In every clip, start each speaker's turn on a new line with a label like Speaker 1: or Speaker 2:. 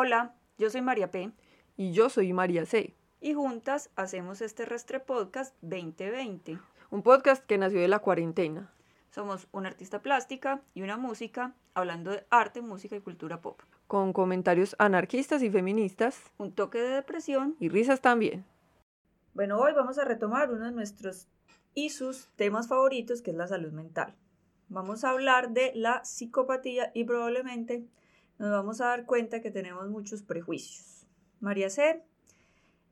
Speaker 1: Hola, yo soy María P.
Speaker 2: Y yo soy María C.
Speaker 1: Y juntas hacemos este Restre Podcast 2020.
Speaker 2: Un podcast que nació de la cuarentena.
Speaker 1: Somos una artista plástica y una música hablando de arte, música y cultura pop.
Speaker 2: Con comentarios anarquistas y feministas.
Speaker 1: Un toque de depresión.
Speaker 2: Y risas también.
Speaker 1: Bueno, hoy vamos a retomar uno de nuestros y sus temas favoritos, que es la salud mental. Vamos a hablar de la psicopatía y probablemente nos vamos a dar cuenta que tenemos muchos prejuicios. María C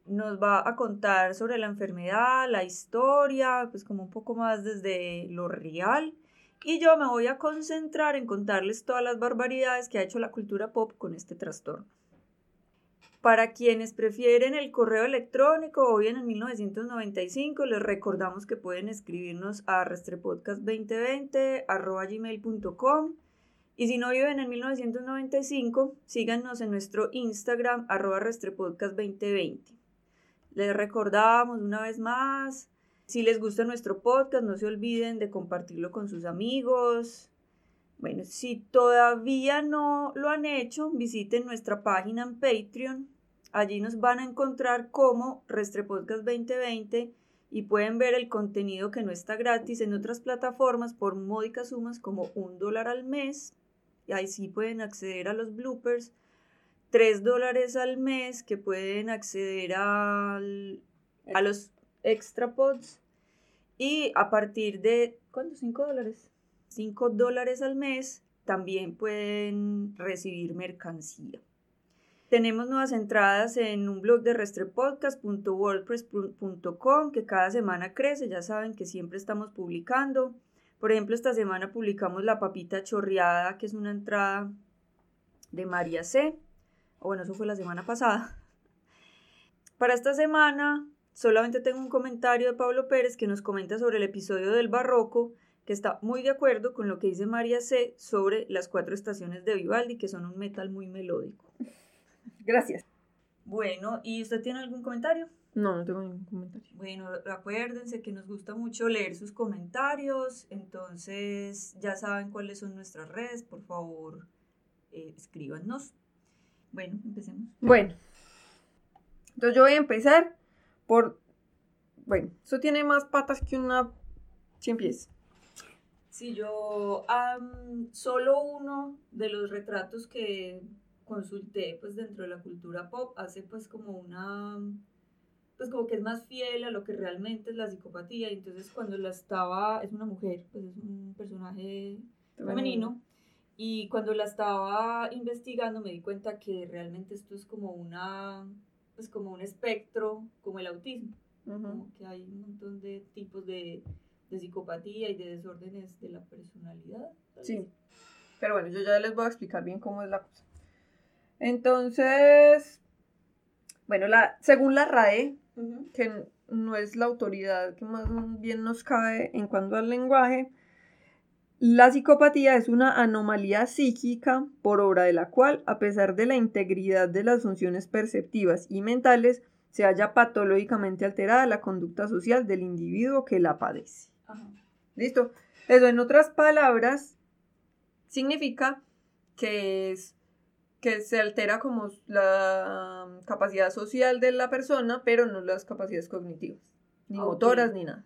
Speaker 1: nos va a contar sobre la enfermedad, la historia, pues como un poco más desde lo real. Y yo me voy a concentrar en contarles todas las barbaridades que ha hecho la cultura pop con este trastorno. Para quienes prefieren el correo electrónico o bien en 1995, les recordamos que pueden escribirnos a restrepodcast2020 y si no viven en 1995, síganos en nuestro Instagram arroba restrepodcast2020. Les recordamos una vez más, si les gusta nuestro podcast, no se olviden de compartirlo con sus amigos. Bueno, si todavía no lo han hecho, visiten nuestra página en Patreon Allí nos van a encontrar como Restrepodcast 2020 y pueden ver el contenido que no está gratis en otras plataformas por módicas sumas como un dólar al mes. Y ahí sí pueden acceder a los bloopers. Tres dólares al mes que pueden acceder al, a los extra pods. Y a partir de, ¿cuánto? ¿Cinco dólares? Cinco dólares al mes también pueden recibir mercancía. Tenemos nuevas entradas en un blog de restrepodcast.wordpress.com que cada semana crece, ya saben que siempre estamos publicando. Por ejemplo, esta semana publicamos La Papita Chorreada, que es una entrada de María C. O bueno, eso fue la semana pasada. Para esta semana solamente tengo un comentario de Pablo Pérez que nos comenta sobre el episodio del barroco, que está muy de acuerdo con lo que dice María C sobre las cuatro estaciones de Vivaldi, que son un metal muy melódico.
Speaker 2: Gracias.
Speaker 1: Bueno, ¿y usted tiene algún comentario?
Speaker 2: No, no tengo ningún comentario.
Speaker 1: Bueno, acuérdense que nos gusta mucho leer sus comentarios, entonces ya saben cuáles son nuestras redes, por favor, eh, escríbanos. Bueno, empecemos.
Speaker 2: Bueno, entonces yo voy a empezar por, bueno, eso tiene más patas que una cien pies.
Speaker 1: Sí, yo, solo uno de los retratos que consulté pues dentro de la cultura pop hace pues como una pues como que es más fiel a lo que realmente es la psicopatía. Y entonces cuando la estaba es una mujer pues es un personaje femenino. y cuando la estaba investigando me di cuenta que realmente esto es como una pues como un espectro como el autismo. Como que hay un montón de tipos de, de psicopatía y de desórdenes de la personalidad
Speaker 2: sí. pero bueno yo ya les voy a explicar bien cómo es la cosa. Entonces, bueno, la, según la RAE, que no es la autoridad que más bien nos cae en cuanto al lenguaje, la psicopatía es una anomalía psíquica por obra de la cual, a pesar de la integridad de las funciones perceptivas y mentales, se halla patológicamente alterada la conducta social del individuo que la padece. ¿Listo? Eso, en otras palabras, significa que es que se altera como la capacidad social de la persona, pero no las capacidades cognitivas, ni motoras, ni nada.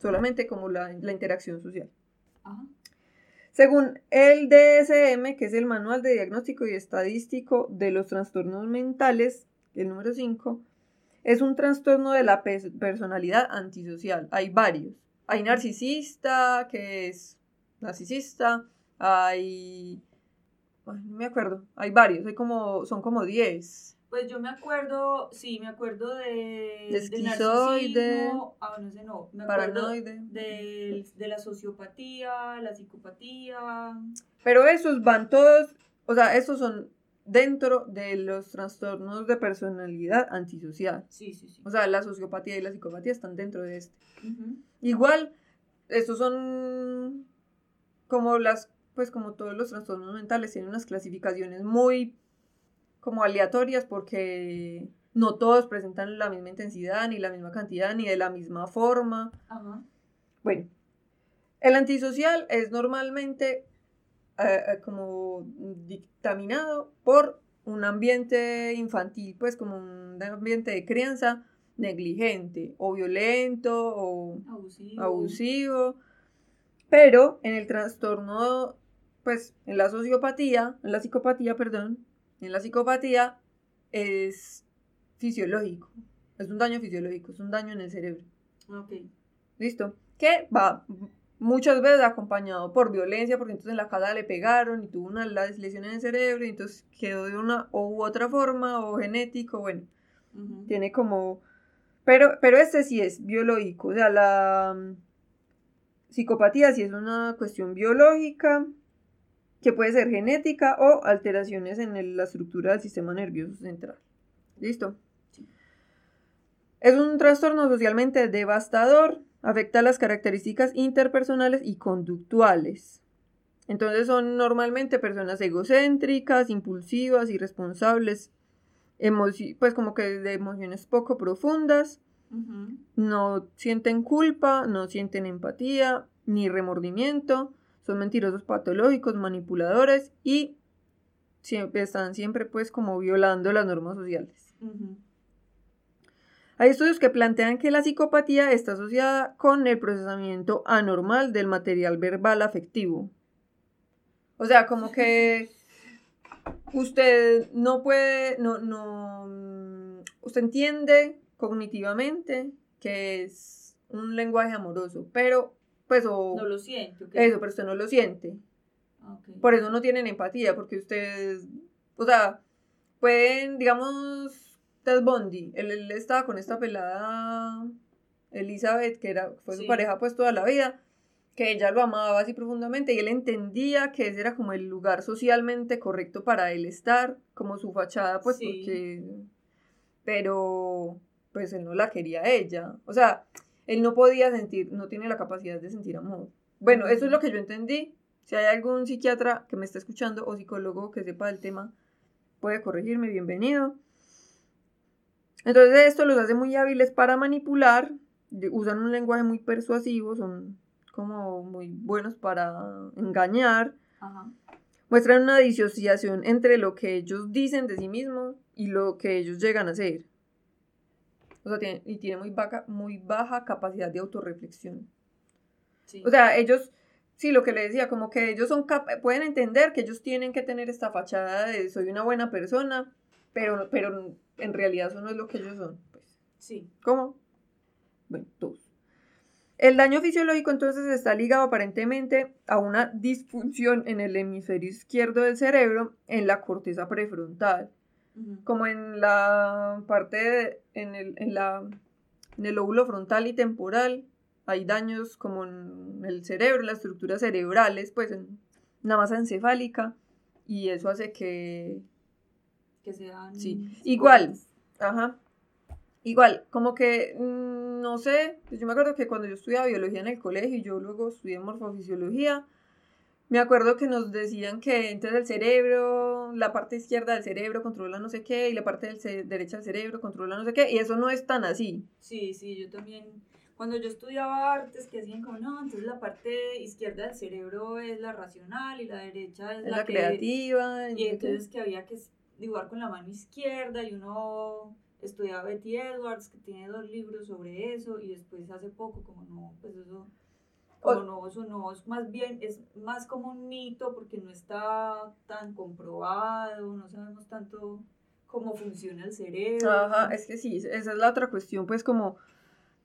Speaker 2: Solamente como la, interacción social. Según el DSM, que es el Manual de Diagnóstico y Estadístico de los Trastornos Mentales, el número 5, es un trastorno de la personalidad antisocial. Hay varios. Hay narcisista, que es narcisista, hay no me acuerdo. Hay varios, hay como, son como 10.
Speaker 1: Pues yo me acuerdo, sí, me acuerdo de. De
Speaker 2: esquizoide.
Speaker 1: Ah, no sé, no. Me paranoide. De, de la sociopatía, la psicopatía.
Speaker 2: Pero esos van todos, o sea, esos son dentro de los trastornos de personalidad antisocial.
Speaker 1: Sí, sí, sí.
Speaker 2: O sea, la sociopatía y la psicopatía están dentro de este. Igual, estos son como las pues como todos los trastornos mentales, tienen unas clasificaciones muy como aleatorias porque no todos presentan la misma intensidad, ni la misma cantidad, ni de la misma forma. Bueno, el antisocial es normalmente eh, eh, como dictaminado por un ambiente infantil, pues como un ambiente de crianza negligente o violento o
Speaker 1: Abusivo.
Speaker 2: abusivo. Pero en el trastorno, pues en la sociopatía, en la psicopatía, perdón, en la psicopatía es fisiológico. Es un daño fisiológico, es un daño en el cerebro.
Speaker 1: Ok.
Speaker 2: ¿Listo? Que va muchas veces acompañado por violencia, porque entonces en la casa le pegaron y tuvo una lesión en el cerebro y entonces quedó de una u otra forma o genético, bueno, tiene como... Pero, pero este sí es biológico, o sea, la mm, psicopatía sí es una cuestión biológica que puede ser genética o alteraciones en el- la estructura del sistema nervioso central. ¿Listo? Es un trastorno socialmente devastador, afecta las características interpersonales y conductuales. Entonces son normalmente personas egocéntricas, impulsivas, irresponsables, pues como que de emociones poco profundas, no sienten culpa, no sienten empatía ni remordimiento, son mentirosos patológicos, manipuladores y siempre están siempre pues como violando las normas sociales. Hay estudios que plantean que la psicopatía está asociada con el procesamiento anormal del material verbal afectivo. O sea, como que usted no puede, no, no, mm, usted entiende cognitivamente que es un lenguaje amoroso, pero, pues, o
Speaker 1: No lo siento. ¿ok?
Speaker 2: eso, pero usted no lo siente.
Speaker 1: Ok.
Speaker 2: Por eso no tienen empatía, porque ustedes, o sea, pueden, digamos, Ted Bundy, él, él estaba con esta pelada Elizabeth, que era, fue su pareja pues toda la vida, que ella lo amaba así profundamente y él entendía que ese era como el lugar socialmente correcto para él estar, como su fachada, pues
Speaker 1: Sí.
Speaker 2: porque, pero, pues él no la quería a ella, o sea, él no podía sentir, no tiene la capacidad de sentir amor. Bueno, eso es lo que yo entendí. Si hay algún psiquiatra que me está escuchando o psicólogo que sepa del tema, puede corregirme, bienvenido. Entonces esto los hace muy hábiles para manipular, usan un lenguaje muy persuasivo, son como muy buenos para engañar,
Speaker 1: Ajá.
Speaker 2: muestran una disociación entre lo que ellos dicen de sí mismos y lo que ellos llegan a hacer. O sea, tiene, y tiene muy baja, muy baja capacidad de autorreflexión.
Speaker 1: Sí.
Speaker 2: O sea, ellos, sí, lo que le decía, como que ellos son pueden entender que ellos tienen que tener esta fachada de soy una buena persona, pero, pero en realidad eso no es lo que ellos son. Pues,
Speaker 1: sí.
Speaker 2: ¿Cómo? Bueno, dos. El daño fisiológico entonces está ligado aparentemente a una disfunción en el hemisferio izquierdo del cerebro, en la corteza prefrontal, Como en la parte, de- en el, en la, en el lóbulo frontal y temporal, hay daños como en el cerebro, en las estructuras cerebrales, pues en la masa encefálica, y eso hace que,
Speaker 1: Que sean.
Speaker 2: Sí. Igual. Ajá. Igual, como que, mm, no sé, pues yo me acuerdo que cuando yo estudiaba biología en el colegio y yo luego estudié morfofisiología, me acuerdo que nos decían que entonces el cerebro, la parte izquierda del cerebro controla no sé qué y la parte del derecha del cerebro controla no sé qué, y eso no es tan así.
Speaker 1: Sí, sí, yo también. Cuando yo estudiaba artes, que hacían como, no, entonces la parte izquierda del cerebro es la racional y la derecha es
Speaker 2: Es
Speaker 1: la,
Speaker 2: la
Speaker 1: que-
Speaker 2: creativa.
Speaker 1: Y entonces que había que dibujar con la mano izquierda y uno estudiaba Betty Edwards, que tiene dos libros sobre eso, y después hace poco, como no, pues eso, como
Speaker 2: O-
Speaker 1: no, eso no, es más bien, es más como un mito porque no está tan comprobado, no sabemos tanto cómo funciona el cerebro.
Speaker 2: Ajá, es que sí, esa es la otra cuestión, pues como,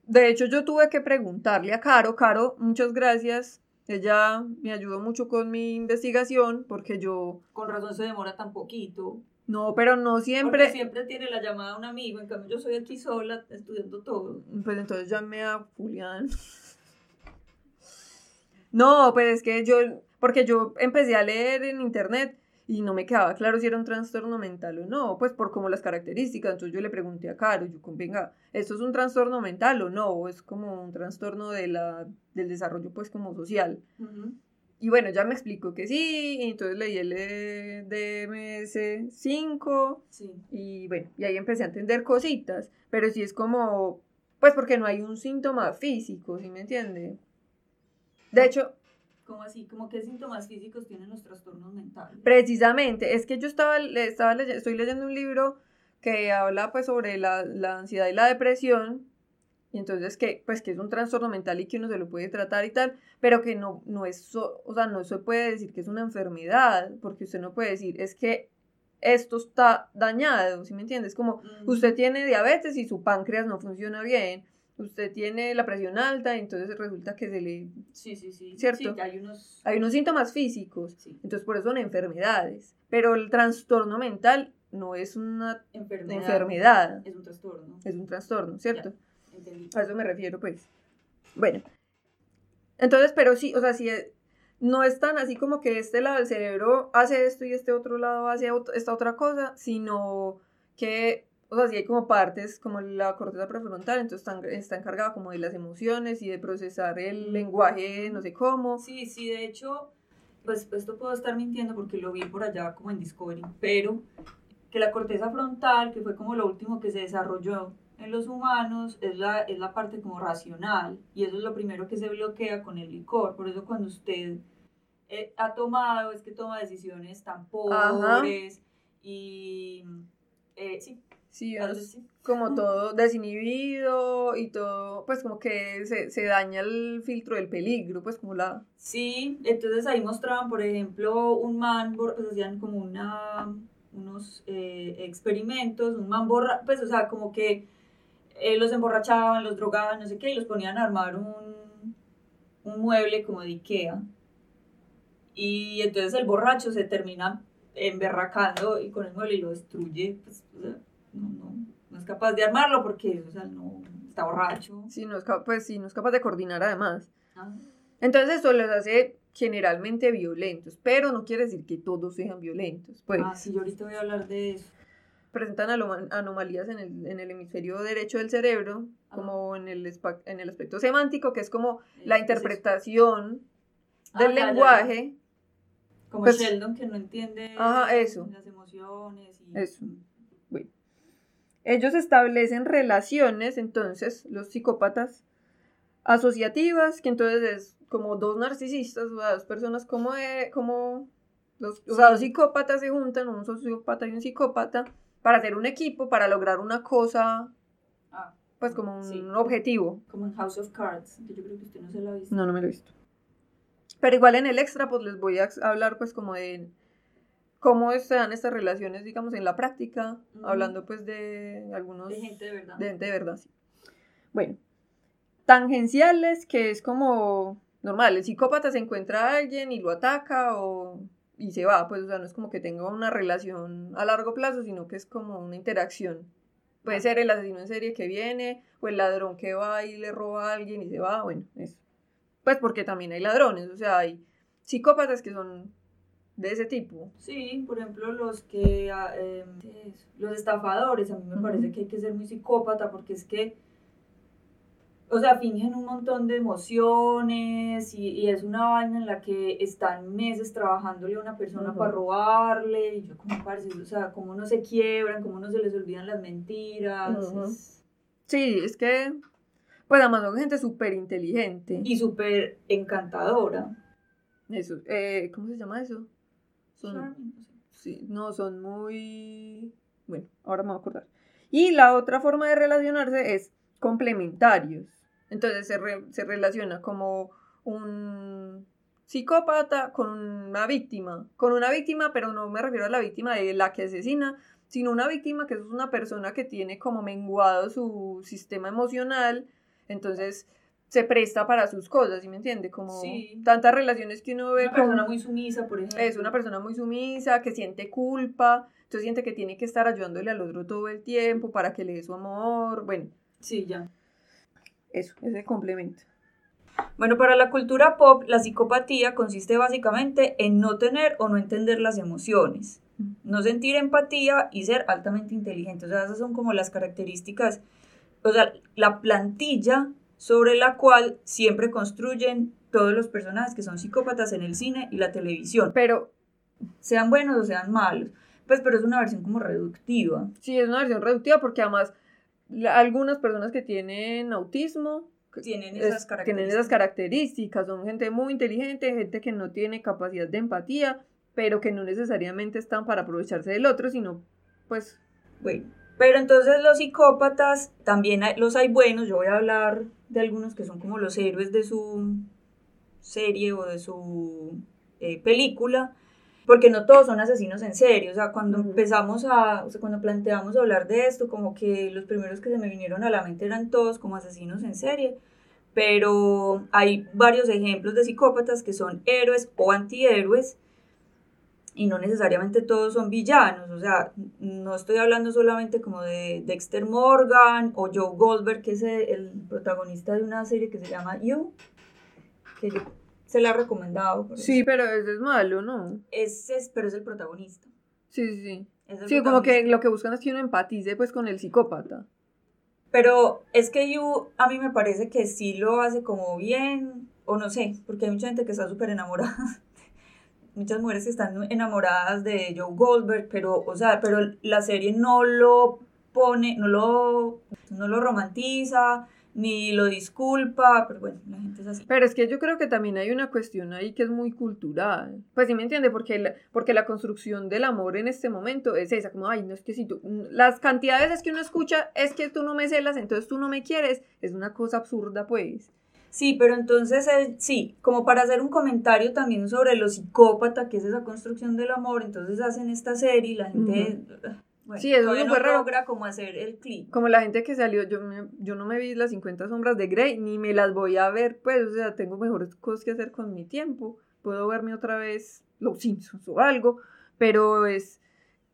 Speaker 2: de hecho yo tuve que preguntarle a Caro, Caro, muchas gracias, ella me ayudó mucho con mi investigación, porque yo,
Speaker 1: Con razón se demora tan poquito.
Speaker 2: no, pero no
Speaker 1: Porque
Speaker 2: siempre,
Speaker 1: siempre tiene la llamada a un amigo, en cambio yo soy aquí sola estudiando todo.
Speaker 2: pues entonces llamé a Julián. No, pues es que yo, porque yo empecé a leer en internet y no me quedaba claro si era un trastorno mental o no, pues por como las características. Entonces yo le pregunté a Caro, yo venga, ¿esto es un trastorno mental o no? ¿O es como un trastorno de la, del desarrollo pues como social? Y bueno, ya me explicó que sí, y entonces leí el eh, DMS5
Speaker 1: Sí.
Speaker 2: y bueno, y ahí empecé a entender cositas, pero sí es como, pues porque no hay un síntoma físico, ¿sí me entiende? De hecho,
Speaker 1: ¿Cómo así? ¿Cómo qué síntomas físicos tienen los trastornos mentales?
Speaker 2: Precisamente, es que yo estaba, estaba estoy leyendo un libro que habla pues sobre la, la, ansiedad y la depresión, y entonces que pues que es un trastorno mental y que uno se lo puede tratar y tal, pero que no, no es, o sea, no se puede decir que es una enfermedad, porque usted no puede decir, es que esto está dañado, ¿sí me entiendes? Como usted tiene diabetes y su páncreas no funciona bien, usted tiene la presión alta, entonces resulta que se le...
Speaker 1: Sí, sí, sí.
Speaker 2: ¿Cierto?
Speaker 1: Sí, hay unos...
Speaker 2: Hay unos síntomas físicos, entonces por eso son enfermedades, pero el trastorno mental no es una enfermedad.
Speaker 1: Es un trastorno.
Speaker 2: Es un trastorno, ¿cierto? A eso me refiero, pues. Bueno. Entonces, pero sí, o sea, sí, no es tan así como que este lado del cerebro hace esto y este otro lado hace esta otra cosa, sino que, o sea, sí hay como partes como la corteza prefrontal, entonces está, está encargada como de las emociones y de procesar el lenguaje, no sé cómo.
Speaker 1: Sí, sí, de hecho, pues esto puedo estar mintiendo porque lo vi por allá como en Discovery, pero que la corteza frontal, que fue como lo último que se desarrolló en los humanos, es la, es la parte como racional y eso es lo primero que se bloquea con el licor. Por eso cuando usted eh, ha tomado es que toma decisiones tan pobres y eh, sí.
Speaker 2: Sí, como todo desinhibido y todo, pues como que se, se, daña el filtro del peligro, pues como la...
Speaker 1: Sí, entonces ahí mostraban, por ejemplo, un man, pues hacían como una unos eh, experimentos, un man borra, pues o sea, como que eh, los emborrachaban, los drogaban, no sé qué, y los ponían a armar un, un mueble como de Ikea. Y entonces el borracho se termina emberracando y con el mueble y lo destruye, pues, o sea, no, no, no, es capaz de armarlo porque, o sea, no, está borracho.
Speaker 2: Sí, no es, pues sí, no es capaz de coordinar además. Entonces eso les hace generalmente violentos, pero no quiere decir que todos sean violentos. Pues.
Speaker 1: Ah, sí, yo ahorita voy a hablar de eso.
Speaker 2: Presentan anomalías en el, en el hemisferio derecho del cerebro, ah. como en el, en el aspecto semántico, que es como la interpretación ah, del lenguaje.
Speaker 1: Como pues, Sheldon, que no entiende
Speaker 2: eso.
Speaker 1: las emociones. Y...
Speaker 2: Eso. Ellos establecen relaciones, entonces, los psicópatas, asociativas, que entonces es como dos narcisistas, o sea, dos personas como, de, como los, o sea, dos psicópatas se juntan, un sociópata y un psicópata, para hacer un equipo, para lograr una cosa, ah, pues como un objetivo.
Speaker 1: Como en House of Cards, que yo creo que usted no se lo ha visto.
Speaker 2: No, no me lo he visto. Pero igual en el extra, pues les voy a hablar pues como de cómo se dan estas relaciones, digamos, en la práctica, hablando pues de algunos...
Speaker 1: De gente de verdad.
Speaker 2: De gente de verdad, sí. Bueno, tangenciales, que es como normal, el psicópata se encuentra a alguien y lo ataca o y se va, pues o sea, no es como que tenga una relación a largo plazo, sino que es como una interacción. Puede ser el asesino en serie que viene o el ladrón que va y le roba a alguien y se va, bueno, eso. Pues porque también hay ladrones, o sea, hay psicópatas que son de ese tipo.
Speaker 1: Sí, por ejemplo, los que, ah, em, los estafadores, a mí me parece que hay que ser muy psicópata porque es que o sea, fingen un montón de emociones y, es una vaina en la que están meses trabajándole a una persona para robarle y yo como parece, o sea, cómo no se quiebran, cómo no se les olvidan las mentiras.
Speaker 2: Sí, es que, pues además son gente súper inteligente.
Speaker 1: Y súper encantadora.
Speaker 2: Eso, eh, ¿cómo se llama eso? Son, sí, no, son muy... Bueno, ahora me voy a acordar. Y la otra forma de relacionarse es complementarios. Entonces se, relaciona como un psicópata con una víctima, con una víctima, pero no me refiero a la víctima de la que asesina, sino una víctima que es una persona que tiene como menguado su sistema emocional, entonces se presta para sus cosas, ¿sí me entiende? Como tantas relaciones que uno ve.
Speaker 1: Una persona muy sumisa, por ejemplo.
Speaker 2: Es una persona muy sumisa, que siente culpa, entonces siente que tiene que estar ayudándole al otro todo el tiempo para que le dé su amor, bueno.
Speaker 1: Sí, ya.
Speaker 2: Eso, ese complemento.
Speaker 1: Bueno, para la cultura pop, la psicopatía consiste básicamente en no tener o no entender las emociones, no sentir empatía y ser altamente inteligente. O sea, esas son como las características, o sea, la plantilla sobre la cual siempre construyen todos los personajes que son psicópatas en el cine y la televisión.
Speaker 2: Pero,
Speaker 1: sean buenos o sean malos. Pues, pero es una versión como reductiva.
Speaker 2: Sí, es una versión reductiva porque además algunas personas que tienen autismo
Speaker 1: tienen esas,
Speaker 2: características. tienen esas características, son gente muy inteligente, gente que no tiene capacidad de empatía, pero que no necesariamente están para aprovecharse del otro, sino pues...
Speaker 1: Bueno, pero entonces los psicópatas también los hay buenos, yo voy a hablar de algunos que son como los héroes de su serie o de su eh, película, porque no todos son asesinos en serio, o sea, cuando empezamos a, o sea, cuando planteamos hablar de esto, como que los primeros que se me vinieron a la mente eran todos como asesinos en serie, pero hay varios ejemplos de psicópatas que son héroes o antihéroes, y no necesariamente todos son villanos, o sea, no estoy hablando solamente como de Dexter Morgan o Joe Goldberg, que es el protagonista de una serie que se llama You, que se la ha recomendado.
Speaker 2: Sí, pero ese es malo, ¿no?
Speaker 1: Ese es, pero es el protagonista.
Speaker 2: Sí, sí, sí. Sí, como que lo que buscan es que uno empatice pues con el psicópata.
Speaker 1: Pero es que You a mí me parece que sí lo hace como bien, o no sé, porque hay mucha gente que está súper enamorada. Muchas mujeres que están enamoradas de Joe Goldberg, pero, o sea, pero la serie no lo pone, no lo, no lo romantiza, ni lo disculpa, pero bueno, la gente es así.
Speaker 2: Pero es que yo creo que también hay una cuestión ahí que es muy cultural. Pues sí me entiende, porque la, porque la construcción del amor en este momento es esa, como, ay, no es que si tú, las cantidades es que uno escucha es que tú no me celas, entonces tú no me quieres, es una cosa absurda, pues.
Speaker 1: Sí, pero entonces, sí, como para hacer un comentario también sobre lo psicópata que es esa construcción del amor, entonces hacen esta serie y la gente sí, eso no logra como hacer el clip.
Speaker 2: Como la gente que salió, yo, yo no me vi las 50 sombras de Grey, ni me las voy a ver, pues, o sea, tengo mejores cosas que hacer con mi tiempo. Puedo verme otra vez Los Simpsons o algo, pero es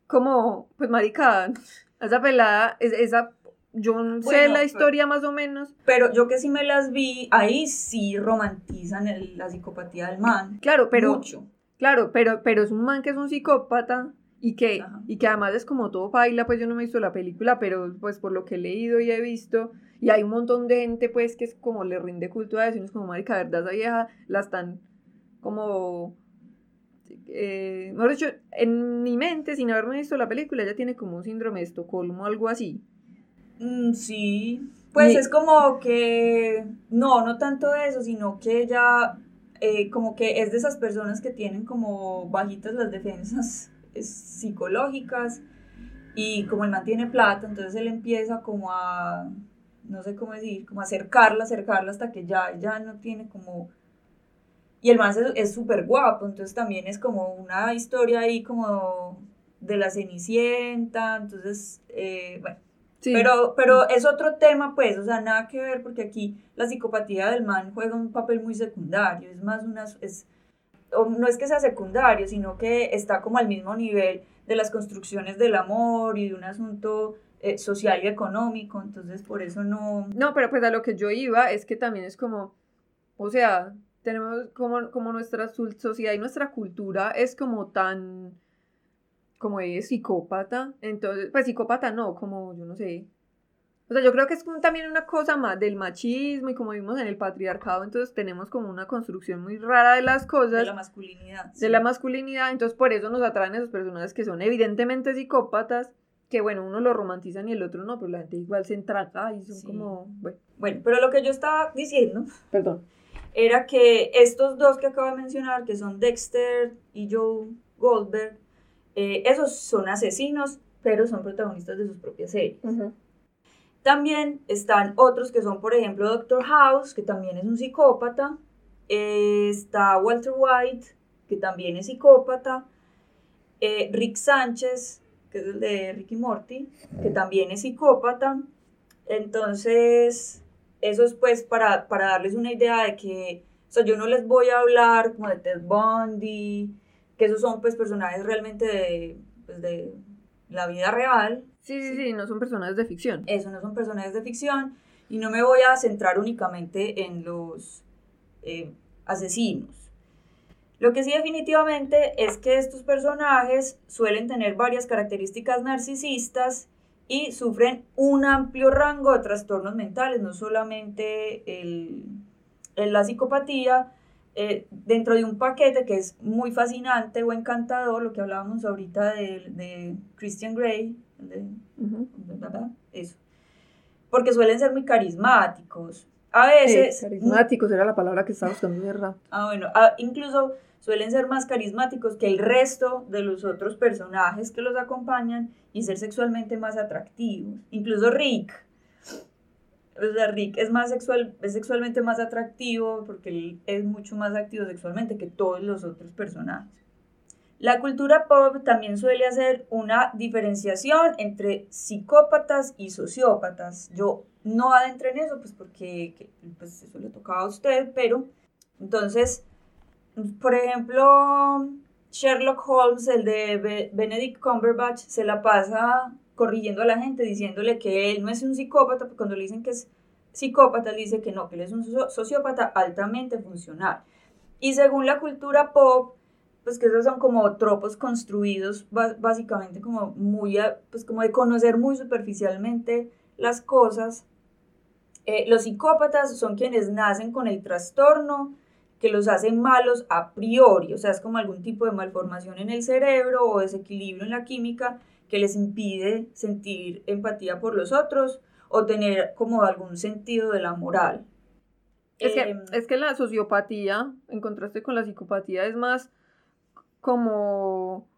Speaker 2: como, pues, maricada. Esa pelada, esa yo sé la historia más o menos.
Speaker 1: Pero yo que sí me las vi, ahí sí romantizan la psicopatía del man.
Speaker 2: Claro, pero. Mucho. Claro, pero, pero es un man que es un psicópata y que, y que además es como todo baila, pues yo no me he visto la película, pero pues por lo que he leído y he visto, y hay un montón de gente pues que es como le rinde culto a eso, y es como, marica, verdad, esa vieja la están como, eh, mejor dicho, en mi mente, sin haberme visto la película, ella tiene como un síndrome de Estocolmo o algo así.
Speaker 1: Mm, sí, pues es como que, no, no tanto eso, sino que ella, eh, como que es de esas personas que tienen como bajitas las defensas psicológicas y como él mantiene plata, entonces él empieza como a, no sé cómo decir, como a acercarla, acercarla hasta que ya, ya no tiene como... Y el man es súper guapo, entonces también es como una historia ahí como de la Cenicienta, entonces, eh, bueno. Pero, pero es otro tema, pues, o sea, nada que ver, porque aquí la psicopatía del man juega un papel muy secundario, es más una, es, no es que sea secundario, sino que está como al mismo nivel de las construcciones del amor y de un asunto eh, social y económico, entonces por eso no...
Speaker 2: No, pero pues a lo que yo iba es que también es como, o sea, tenemos como, como nuestra sociedad y nuestra cultura es como tan, como es psicópata, entonces, pues psicópata no, como yo no sé, o sea, yo creo que es también una cosa más del machismo y como vimos en el patriarcado, entonces tenemos como una construcción muy rara de las cosas.
Speaker 1: De la masculinidad.
Speaker 2: De la masculinidad, entonces por eso nos atraen esos personajes que son evidentemente psicópatas, que bueno, uno lo romantiza y el otro no, pero la gente igual se entraca y son como, bueno.
Speaker 1: Bueno, pero lo que yo estaba diciendo,
Speaker 2: perdón,
Speaker 1: era que estos dos que acabo de mencionar, que son Dexter y Joe Goldberg, eh, esos son asesinos, pero son protagonistas de sus propias series. También están otros que son, por ejemplo, Doctor House, que también es un psicópata. Eh, está Walter White, que también es psicópata. Eh, Rick Sánchez, que es el de Ricky Morty, que también es psicópata. Entonces, eso es pues para, para darles una idea de que, o sea, yo no les voy a hablar como de Ted Bundy, que esos son pues personajes realmente de, pues, de la vida real,
Speaker 2: Sí, sí, sí, no son personajes de ficción.
Speaker 1: Eso, no son personajes de ficción. Y no me voy a centrar únicamente en los eh, asesinos. Lo que sí definitivamente es que estos personajes suelen tener varias características narcisistas y sufren un amplio rango de trastornos mentales, no solamente el, la psicopatía, eh, dentro de un paquete que es muy fascinante o encantador, lo que hablábamos ahorita de, de Christian Grey, eso. Porque suelen ser muy carismáticos, a veces...
Speaker 2: carismáticos era la palabra que estaba buscando de rato.
Speaker 1: Ah, bueno, incluso suelen ser más carismáticos que el resto de los otros personajes que los acompañan y ser sexualmente más atractivos. Incluso Rick. O sea, Rick es, más sexual, es sexualmente más atractivo porque él es mucho más activo sexualmente que todos los otros personajes. La cultura pop también suele hacer una diferenciación entre psicópatas y sociópatas. Yo no adentré en eso, pues porque pues eso le tocaba a usted, pero entonces, por ejemplo, Sherlock Holmes, el de Benedict Cumberbatch, se la pasa corrigiendo a la gente, diciéndole que él no es un psicópata, cuando le dicen que es psicópata, dice que no, que él es un sociópata altamente funcional. Y según la cultura pop, pues que esos son como tropos construidos básicamente como muy, pues como de conocer muy superficialmente las cosas. Eh, los psicópatas son quienes nacen con el trastorno que los hace malos a priori, o sea, es como algún tipo de malformación en el cerebro o desequilibrio en la química que les impide sentir empatía por los otros o tener como algún sentido de la moral.
Speaker 2: Es, que, em, es que la sociopatía, en contraste con la psicopatía, es más como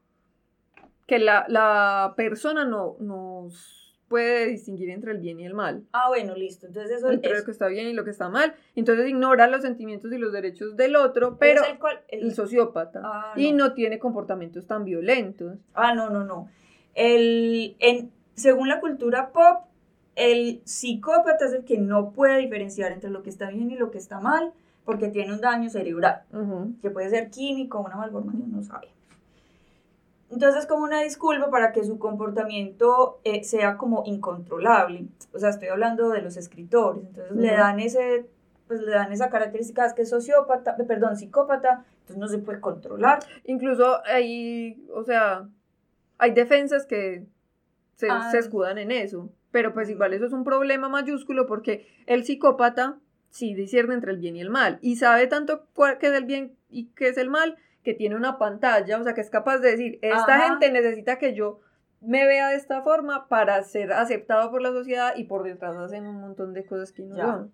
Speaker 2: que la, la persona no nos puede distinguir entre el bien y el mal.
Speaker 1: Ah, bueno, listo. Entonces eso
Speaker 2: entre lo que está bien y lo que está mal. Entonces ignora los sentimientos y los derechos del otro, pero el, el... sociópata. Ah, y no tiene comportamientos tan violentos.
Speaker 1: Ah, no, no, no. El, en, según la cultura pop, el psicópata es el que no puede diferenciar entre lo que está bien y lo que está mal porque tiene un daño cerebral, que puede ser químico, una malformación, no sabe. Entonces, como una disculpa para que su comportamiento eh, sea como incontrolable. O sea, estoy hablando de los escritores. Entonces, le dan ese pues le dan esa característica es que es sociópata, perdón, psicópata, entonces no se puede controlar.
Speaker 2: Incluso hay, o sea, hay defensas que se, se ah. escudan en eso, pero pues igual eso es un problema mayúsculo porque el psicópata sí discierne entre el bien y el mal y sabe tanto qué es el bien y qué es el mal que tiene una pantalla, o sea, que es capaz de decir, esta gente necesita que yo me vea de esta forma para ser aceptado por la sociedad y por detrás hacen un montón de cosas que no van.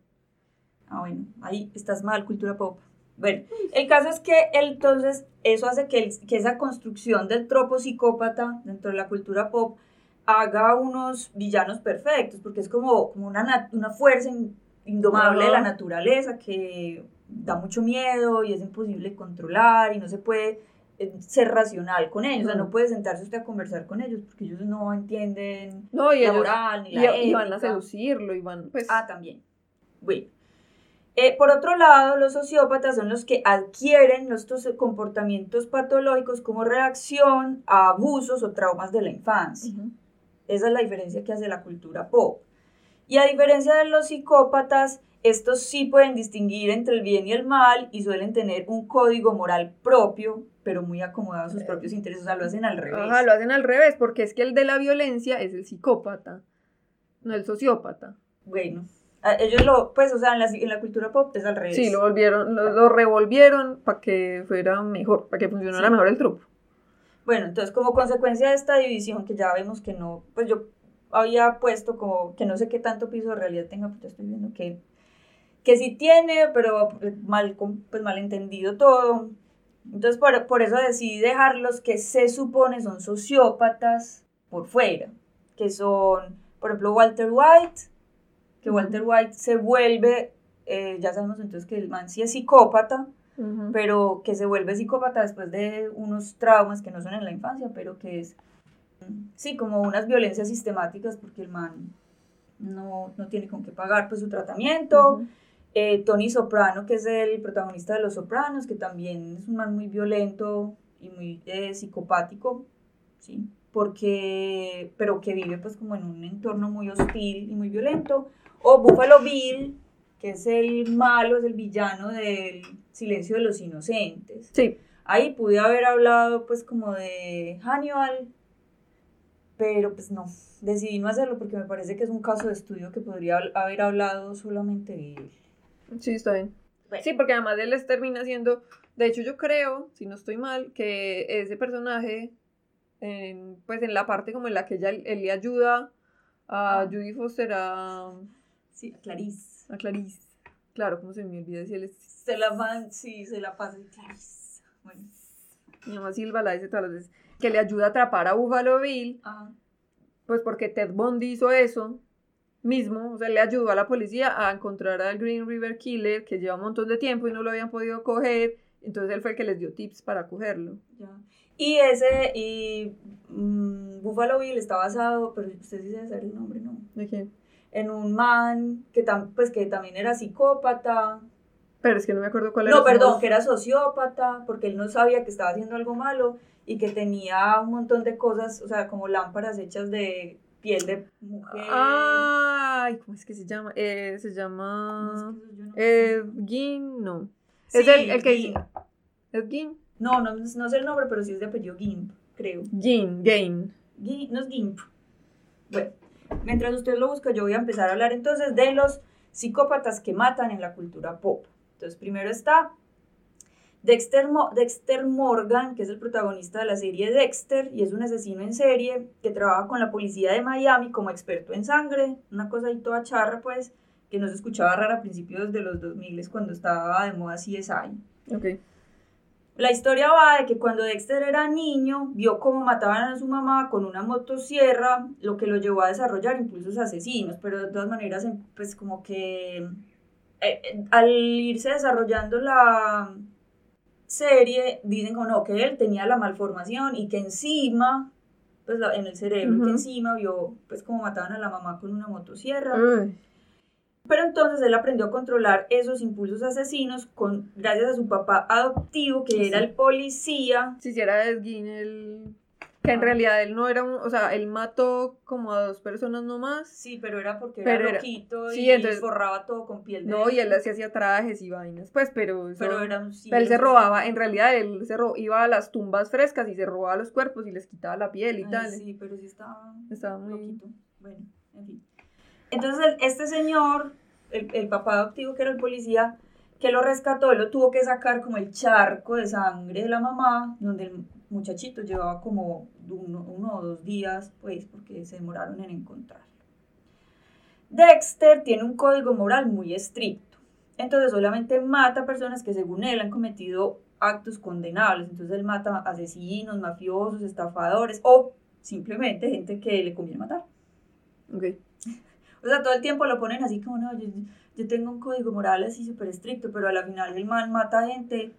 Speaker 1: Ah, bueno, ahí estás mal, cultura pop. Bueno, el caso es que entonces eso hace que, que esa construcción del tropo psicópata dentro de la cultura pop haga unos villanos perfectos, porque es como, como una, una fuerza indomable de la naturaleza que da mucho miedo y es imposible controlar y no se puede eh, ser racional con ellos, o sea, no puede sentarse usted a conversar con ellos porque ellos no entienden
Speaker 2: no, y la moral ni la y, y van a seducirlo y van, pues...
Speaker 1: Ah, también. Bueno. Eh, por otro lado, los sociópatas son los que adquieren estos comportamientos patológicos como reacción a abusos o traumas de la infancia. Esa es la diferencia que hace la cultura pop. Y a diferencia de los psicópatas, estos sí pueden distinguir entre el bien y el mal y suelen tener un código moral propio, pero muy acomodado a sus propios intereses. O sea, lo hacen al revés.
Speaker 2: Ajá, lo hacen al revés, porque es que el de la violencia es el psicópata, no el sociópata.
Speaker 1: Bueno, ellos lo, pues, o sea, en la, en la cultura pop es al revés.
Speaker 2: Sí, lo volvieron, lo, revolvieron para que fuera mejor, para que funcionara mejor el truco.
Speaker 1: Bueno, entonces como consecuencia de esta división, que ya vemos que no, pues yo había puesto como que no sé qué tanto piso de realidad tenga, pues estoy viendo que que sí tiene, pero mal, pues mal entendido todo. Entonces por, por eso decidí dejar los que se supone son sociópatas por fuera, que son, por ejemplo, Walter White, que Walter White se vuelve, eh, ya sabemos entonces que el man sí es psicópata, pero que se vuelve psicópata después de unos traumas que no son en la infancia, pero que es, sí, como unas violencias sistemáticas, porque el man no, no tiene con qué pagar pues su tratamiento. Eh, Tony Soprano, que es el protagonista de Los Sopranos, que también es un man muy violento y muy eh, psicopático, ¿sí? Porque, pero que vive pues como en un entorno muy hostil y muy violento. O Buffalo Bill, que es el malo, es el villano del Silencio de los Inocentes.
Speaker 2: Sí.
Speaker 1: Ahí pude haber hablado pues como de Hannibal, pero pues no, decidí no hacerlo porque me parece que es un caso de estudio que podría haber hablado solamente de él.
Speaker 2: Sí, está bien. Sí, porque además él les termina siendo, de hecho yo creo, si no estoy mal, que ese personaje, en, pues en la parte como en la que ella, él le ayuda a ah. Judy Foster a...
Speaker 1: Sí, a Clarice.
Speaker 2: A Clarice. Claro, como se me olvida si él es...
Speaker 1: Se la man, sí, se la pasa y Bueno.
Speaker 2: Mi mamá Silva la dice todas las veces. Que le ayuda a atrapar a Buffalo Bill. Pues porque Ted Bundy hizo eso mismo, o sea, le ayudó a la policía a encontrar al Green River Killer que lleva un montón de tiempo y no lo habían podido coger, entonces él fue el que les dio tips para cogerlo.
Speaker 1: Y ese, y mm, Buffalo Bill está basado, pero usted sí saber el nombre, ¿no?
Speaker 2: ¿De quién?
Speaker 1: En un man que, pues, que también era psicópata.
Speaker 2: Pero es que no me acuerdo cuál era.
Speaker 1: No, perdón, que era sociópata, porque él no sabía que estaba haciendo algo malo y que tenía un montón de cosas, o sea, como lámparas hechas de piel de mujer.
Speaker 2: Ay, ¿cómo es que se llama? Eh, se llama. eh, Gin, no. es el, el que. ¿Es Gin?
Speaker 1: No, no, no sé el nombre, pero sí es de apellido Gimp, creo.
Speaker 2: Gin, Gain.
Speaker 1: no es Gimp. Bueno, mientras usted lo busca, yo voy a empezar a hablar entonces de los psicópatas que matan en la cultura pop. Entonces, primero está Dexter, Dexter, Morgan, que es el protagonista de la serie Dexter y es un asesino en serie que trabaja con la policía de Miami como experto en sangre, una cosa ahí toda charra pues, que no se escuchaba rara a principios de los 2000 cuando estaba de moda CSI.
Speaker 2: Okay.
Speaker 1: La historia va de que cuando Dexter era niño, vio cómo mataban a su mamá con una motosierra, lo que lo llevó a desarrollar impulsos asesinos, pero de todas maneras, em, pues como que eh, eh, al irse desarrollando la serie, dicen como no, que él tenía la malformación y que encima, pues en el cerebro, que encima vio pues cómo mataban a la mamá con una motosierra. Pero entonces él aprendió a controlar esos impulsos asesinos con, gracias a su papá adoptivo, que era el policía.
Speaker 2: Si hiciera era el... Que en realidad él no era un, o sea, él mató como a dos personas nomás.
Speaker 1: Sí, pero era porque era loquito y entonces, forraba todo con piel
Speaker 2: de No, y él se hacía trajes y vainas, pues, pero pero era un, él se robaba, en realidad él se iba a las tumbas frescas y se robaba los cuerpos y les quitaba la piel y tal.
Speaker 1: Sí, pero sí estaba,
Speaker 2: estaba muy
Speaker 1: loquito. Bueno, en fin. Entonces este señor, el, papá adoptivo que era el policía, que lo rescató, lo tuvo que sacar como el charco de sangre de la mamá, donde el muchachito llevaba como uno, uno o dos días, pues, porque se demoraron en encontrarlo. Dexter tiene un código moral muy estricto, entonces solamente mata personas que según él han cometido actos condenables, entonces él mata asesinos, mafiosos, estafadores o simplemente gente que le conviene matar.
Speaker 2: Okay.
Speaker 1: O sea, todo el tiempo lo ponen así como, no, yo, tengo un código moral así súper estricto, pero a la final el man mata gente.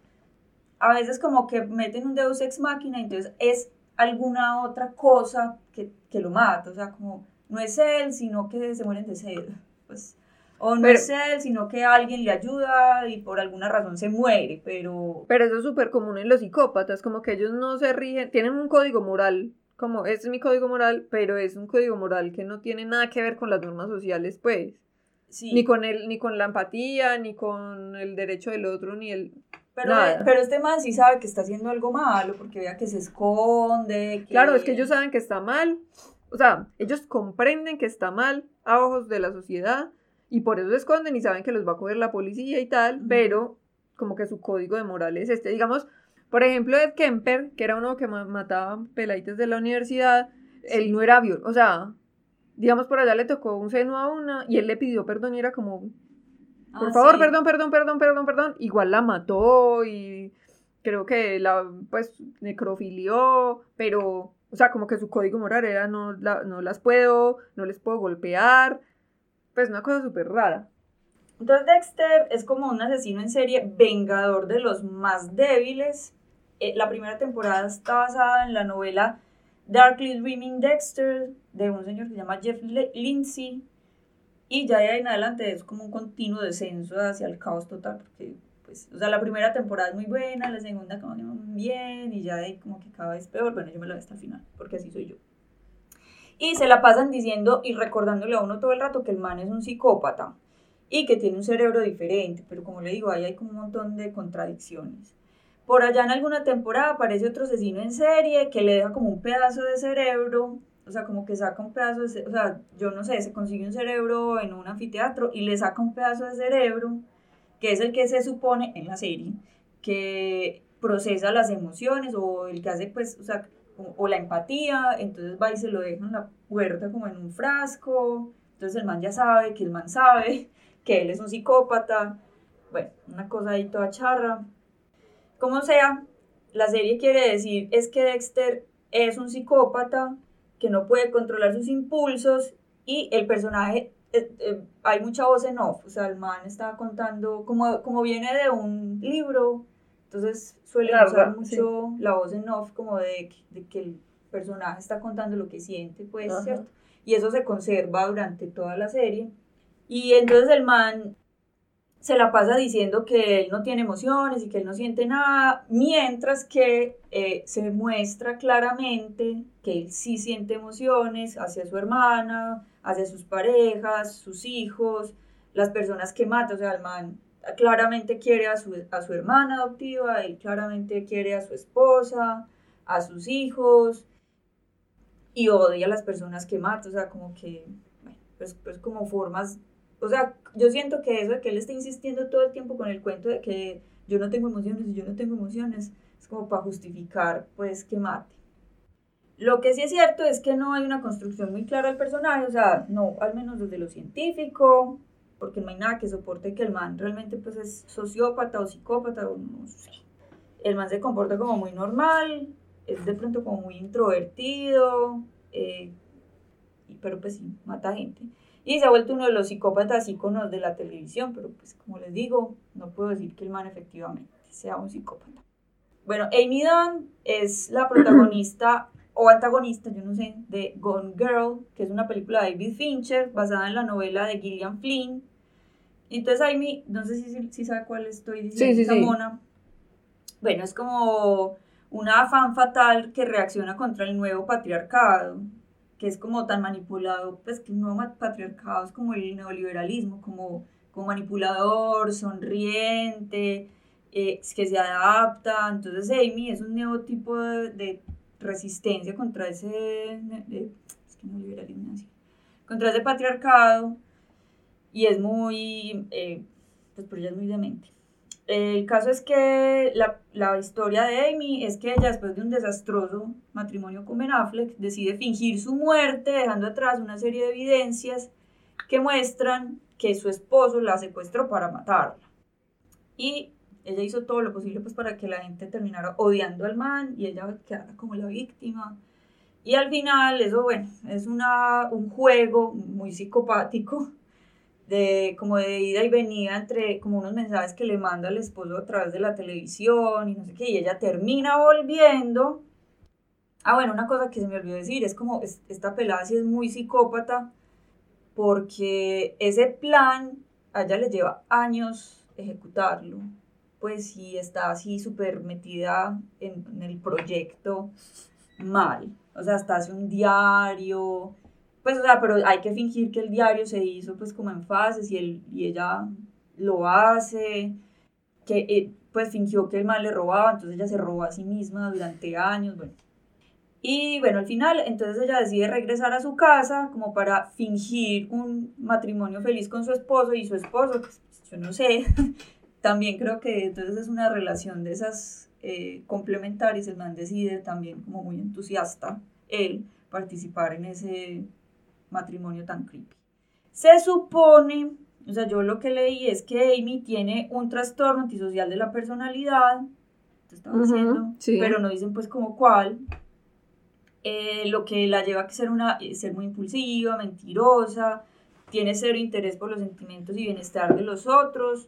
Speaker 1: A veces como que meten un Deus Ex Máquina, entonces es alguna otra cosa que, que, lo mata. O sea, como no es él, sino que se mueren de sed. Pues, o no es él, sino que alguien le ayuda y por alguna razón se muere, pero...
Speaker 2: Pero eso es súper común en los psicópatas, como que ellos no se rigen, tienen un código moral como este es mi código moral, pero es un código moral que no tiene nada que ver con las normas sociales, pues. Ni con el, ni con la empatía, ni con el derecho del otro, ni el.
Speaker 1: Pero, pero este man sí sabe que está haciendo algo malo, porque vea que se esconde.
Speaker 2: Claro, es que ellos saben que está mal. O sea, ellos comprenden que está mal a ojos de la sociedad y por eso se esconden y saben que los va a coger la policía y tal, pero como que su código de moral es este. Digamos, por ejemplo, Ed Kemper, que era uno que mataba peladitas de la universidad, él no era viol, o sea, digamos por allá le tocó un seno a una y él le pidió perdón y era como, por ah, favor, perdón, perdón, perdón, perdón, perdón, igual la mató y creo que la, pues, necrofilió, pero, o sea, como que su código moral era no, no las puedo, no les puedo golpear, pues una cosa súper rara.
Speaker 1: Entonces Dexter es como un asesino en serie, vengador de los más débiles, eh, la primera temporada está basada en la novela Darkly Dreaming Dexter de un señor que se llama Jeff Lindsay y ya de ahí en adelante es como un continuo descenso hacia el caos total porque pues, o sea, la primera temporada es muy buena, la segunda como bien y ya de como que cada vez peor, bueno, yo me lo voy hasta el final porque así soy yo. Y se la pasan diciendo y recordándole a uno todo el rato que el man es un psicópata y que tiene un cerebro diferente, pero como le digo, ahí hay como un montón de contradicciones. Por allá en alguna temporada aparece otro asesino en serie que le deja como un pedazo de cerebro, o sea, como que saca un pedazo de, o sea, yo no sé, se consigue un cerebro en un anfiteatro y le saca un pedazo de cerebro, que es el que se supone en la serie, que procesa las emociones o el que hace, pues, o sea, o, la empatía, entonces va y se lo deja en la puerta como en un frasco, entonces el man ya sabe que el man sabe que él es un psicópata, bueno, una cosa ahí toda charra. Como sea, la serie quiere decir es que Dexter es un psicópata que no puede controlar sus impulsos y el personaje, eh, eh, hay mucha voz en off, o sea, el man está contando, como, como viene de un libro, entonces suele usar mucho la voz en off como de, de, que el personaje está contando lo que siente, pues, ¿cierto? Y eso se conserva durante toda la serie. Y entonces el man se la pasa diciendo que él no tiene emociones y que él no siente nada, mientras que eh, se muestra claramente que él sí siente emociones hacia su hermana, hacia sus parejas, sus hijos, las personas que mata, o sea, el man claramente quiere a su, a su hermana adoptiva, él claramente quiere a su esposa, a sus hijos, y odia a las personas que mata, o sea, como que, bueno, pues, pues como formas o sea, yo siento que eso de que él está insistiendo todo el tiempo con el cuento de que yo no tengo emociones y yo no tengo emociones, es como para justificar, pues, que mate. Lo que sí es cierto es que no hay una construcción muy clara del personaje, o sea, no, al menos desde lo científico, porque no hay nada que soporte que el man realmente pues es sociópata o psicópata, o no sé. El man se comporta como muy normal, es de pronto como muy introvertido, eh, pero pues sí, mata gente. Y se ha vuelto uno de los psicópatas íconos de la televisión, pero pues como les digo, no puedo decir que el man efectivamente sea un psicópata. Bueno, Amy Dunn es la protagonista o antagonista, yo no sé, de Gone Girl, que es una película de David Fincher basada en la novela de Gillian Flynn. Entonces Amy, no sé si, si sabe cuál estoy diciendo, sí, mona. Bueno, es como una fan fatal que reacciona contra el nuevo patriarcado que es como tan manipulado, pues que nuevo patriarcado es como el neoliberalismo, como, como manipulador, sonriente, eh, que se adapta. Entonces Amy es un nuevo tipo de, resistencia contra ese, es que neoliberalismo así, contra ese patriarcado y es muy, eh, pues por ella es muy demente. El caso es que la, la, historia de Amy es que ella, después de un desastroso matrimonio con Ben Affleck, decide fingir su muerte, dejando atrás una serie de evidencias que muestran que su esposo la secuestró para matarla. Y ella hizo todo lo posible pues, para que la gente terminara odiando al man y ella quedara como la víctima. Y al final, eso, bueno, es una, un juego muy psicopático de como de ida y venida entre como unos mensajes que le manda el esposo a través de la televisión y no sé qué, y ella termina volviendo. Ah, bueno, una cosa que se me olvidó decir, es como esta pelada sí es muy psicópata porque ese plan a ella le lleva años ejecutarlo, pues sí está así súper metida en, en el proyecto mal, o sea, hasta hace un diario, pues, o sea, pero hay que fingir que el diario se hizo pues como en fases y, él, y ella lo hace, que eh, pues fingió que el mal le robaba, entonces ella se robó a sí misma durante años, bueno. Y bueno, al final, entonces ella decide regresar a su casa como para fingir un matrimonio feliz con su esposo y su esposo, pues, yo no sé, también creo que entonces es una relación de esas eh, complementarias, el man decide también como muy entusiasta él participar en ese matrimonio tan creepy. Se supone, o sea, yo lo que leí es que Amy tiene un trastorno antisocial de la personalidad, te estaba diciendo, pero no dicen pues como cuál. Eh, lo que la lleva a ser, una, eh, ser muy impulsiva, mentirosa, tiene cero interés por los sentimientos y bienestar de los otros.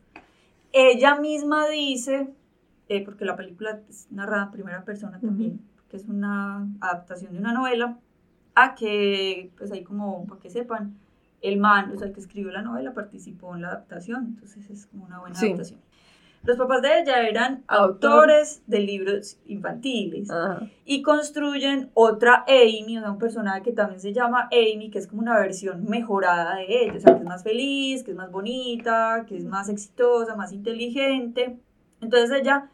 Speaker 1: Ella misma dice, eh, porque la película es narrada en primera persona también, que es una adaptación de una novela, a que, pues ahí como para que sepan, el man, o sea, el que escribió la novela participó en la adaptación, entonces es como una buena adaptación. Los papás de ella eran autores de libros infantiles y construyen otra Amy, o sea, un personaje que también se llama Amy, que es como una versión mejorada de ella, o sea, que es más feliz, que es más bonita, que es más exitosa, más inteligente. Entonces ella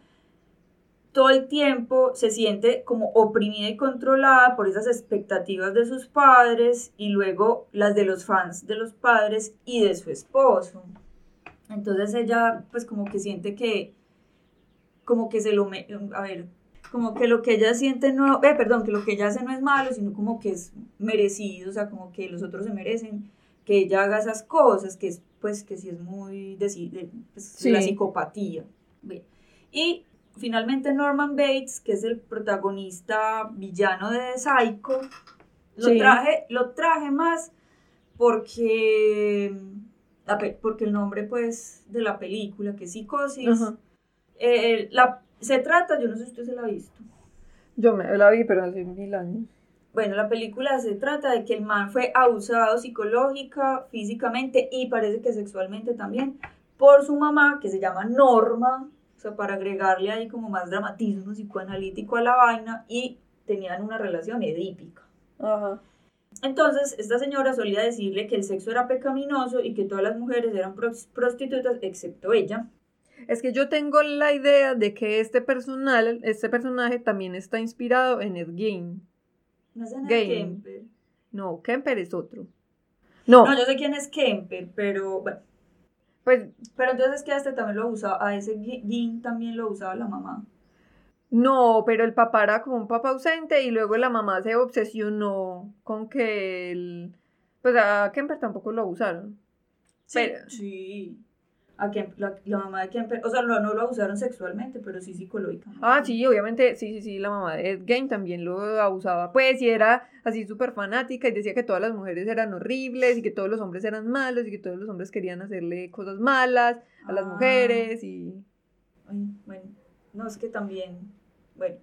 Speaker 1: todo el tiempo se siente como oprimida y controlada por esas expectativas de sus padres y luego las de los fans de los padres y de su esposo. Entonces ella pues como que siente que, como que se lo, a ver, como que lo que ella siente no, eh, perdón, que lo que ella hace no es malo, sino como que es merecido, o sea, como que los otros se merecen que ella haga esas cosas, que es pues que sí es muy de, pues, la psicopatía. Y finalmente Norman Bates, que es el protagonista villano de Psycho, lo, traje, lo traje más porque, porque el nombre pues de la película, que es Psicosis, eh, la, se trata, yo no sé si usted se la ha visto.
Speaker 2: Yo me la vi, pero hace mil años.
Speaker 1: Bueno, la película se trata de que el man fue abusado psicológica, físicamente y parece que sexualmente también por su mamá, que se llama Norma, sea, para agregarle ahí como más dramatismo psicoanalítico a la vaina, y tenían una relación edípica. Ajá. Entonces, esta señora solía decirle que el sexo era pecaminoso y que todas las mujeres eran prostitutas excepto ella.
Speaker 2: Es que yo tengo la idea de que este personal, este personaje también está inspirado en Ed Gein.
Speaker 1: No sé Kemper.
Speaker 2: No, Kemper es otro.
Speaker 1: No. No, yo sé quién es Kemper, pero bueno. Pues, pero entonces es que a este también lo usaba, a ese Gin también lo usaba la mamá.
Speaker 2: No, pero el papá era como un papá ausente y luego la mamá se obsesionó con que el... Pues a Kemper tampoco lo usaron.
Speaker 1: Sí, sí a la, mamá de Kemper, o sea, no, no, lo abusaron sexualmente, pero sí psicológicamente.
Speaker 2: Ah, sí, obviamente, sí, sí, sí, la mamá de Ed Gein también lo abusaba, pues, y era así súper fanática y decía que todas las mujeres eran horribles y que todos los hombres eran malos y que todos los hombres querían hacerle cosas malas a las ah. mujeres y...
Speaker 1: Ay, bueno, no, es que también, bueno,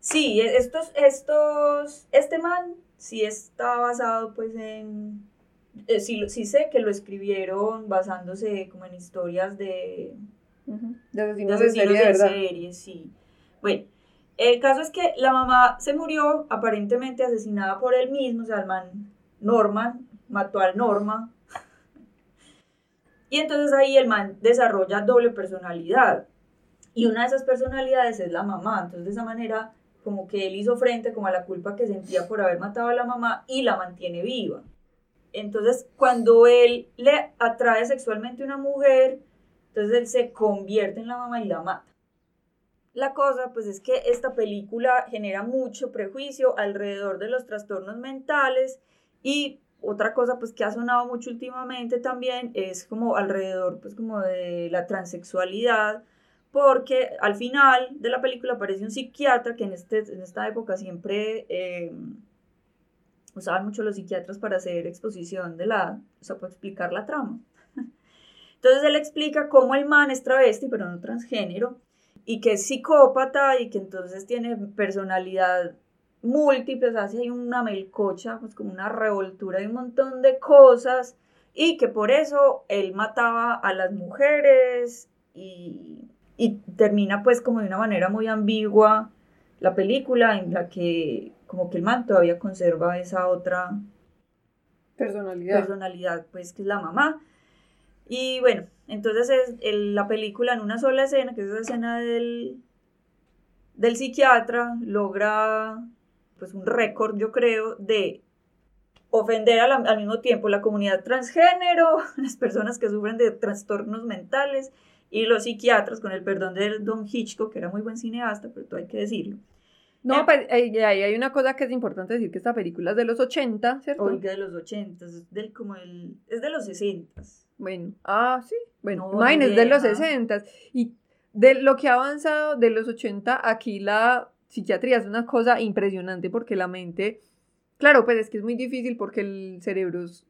Speaker 1: sí, e, estos, estos, este man sí está basado, pues, en eh, sí, sí, sé que lo escribieron basándose como en historias de,
Speaker 2: de asesinos de, serie,
Speaker 1: sí. Bueno, el caso es que la mamá se murió aparentemente asesinada por él mismo, o sea, el man Norman mató al Norma. Y entonces ahí el man desarrolla doble personalidad. Y una de esas personalidades es la mamá. Entonces de esa manera como que él hizo frente como a la culpa que sentía por haber matado a la mamá y la mantiene viva. Entonces, cuando él le atrae sexualmente a una mujer, entonces él se convierte en la mamá y la mata. La cosa, pues es que esta película genera mucho prejuicio alrededor de los trastornos mentales y otra cosa, pues que ha sonado mucho últimamente también es como alrededor, pues como de la transexualidad, porque al final de la película aparece un psiquiatra que en, este, en esta época siempre... Eh, usaban mucho los psiquiatras para hacer exposición de la, o sea, para explicar la trama. Entonces él explica cómo el man es travesti, pero no transgénero, y que es psicópata y que entonces tiene personalidad múltiple, o sea, hay una melcocha, pues como una revoltura de un montón de cosas, y que por eso él mataba a las mujeres y termina pues como de una manera muy ambigua la película en la que como que el man todavía conserva esa otra
Speaker 2: personalidad.
Speaker 1: personalidad, pues que es la mamá. Y bueno, entonces es la película en una sola escena, que es la escena del, del psiquiatra, logra pues un récord, yo creo, de ofender al mismo tiempo la comunidad transgénero, las personas que sufren de trastornos mentales y los psiquiatras, con el perdón de Don Hitchcock, que era muy buen cineasta, pero todo hay que decirlo.
Speaker 2: No, pues ahí hay una cosa que es importante decir, que esta película es de los 80, ¿cierto?
Speaker 1: Oiga, de los 80, es, del, como el, es de los 60.
Speaker 2: Bueno, ah, sí, bueno, no, es de los 60. Y de lo que ha avanzado de los 80, aquí la psiquiatría es una cosa impresionante porque la mente, claro, pues es que es muy difícil porque el cerebro es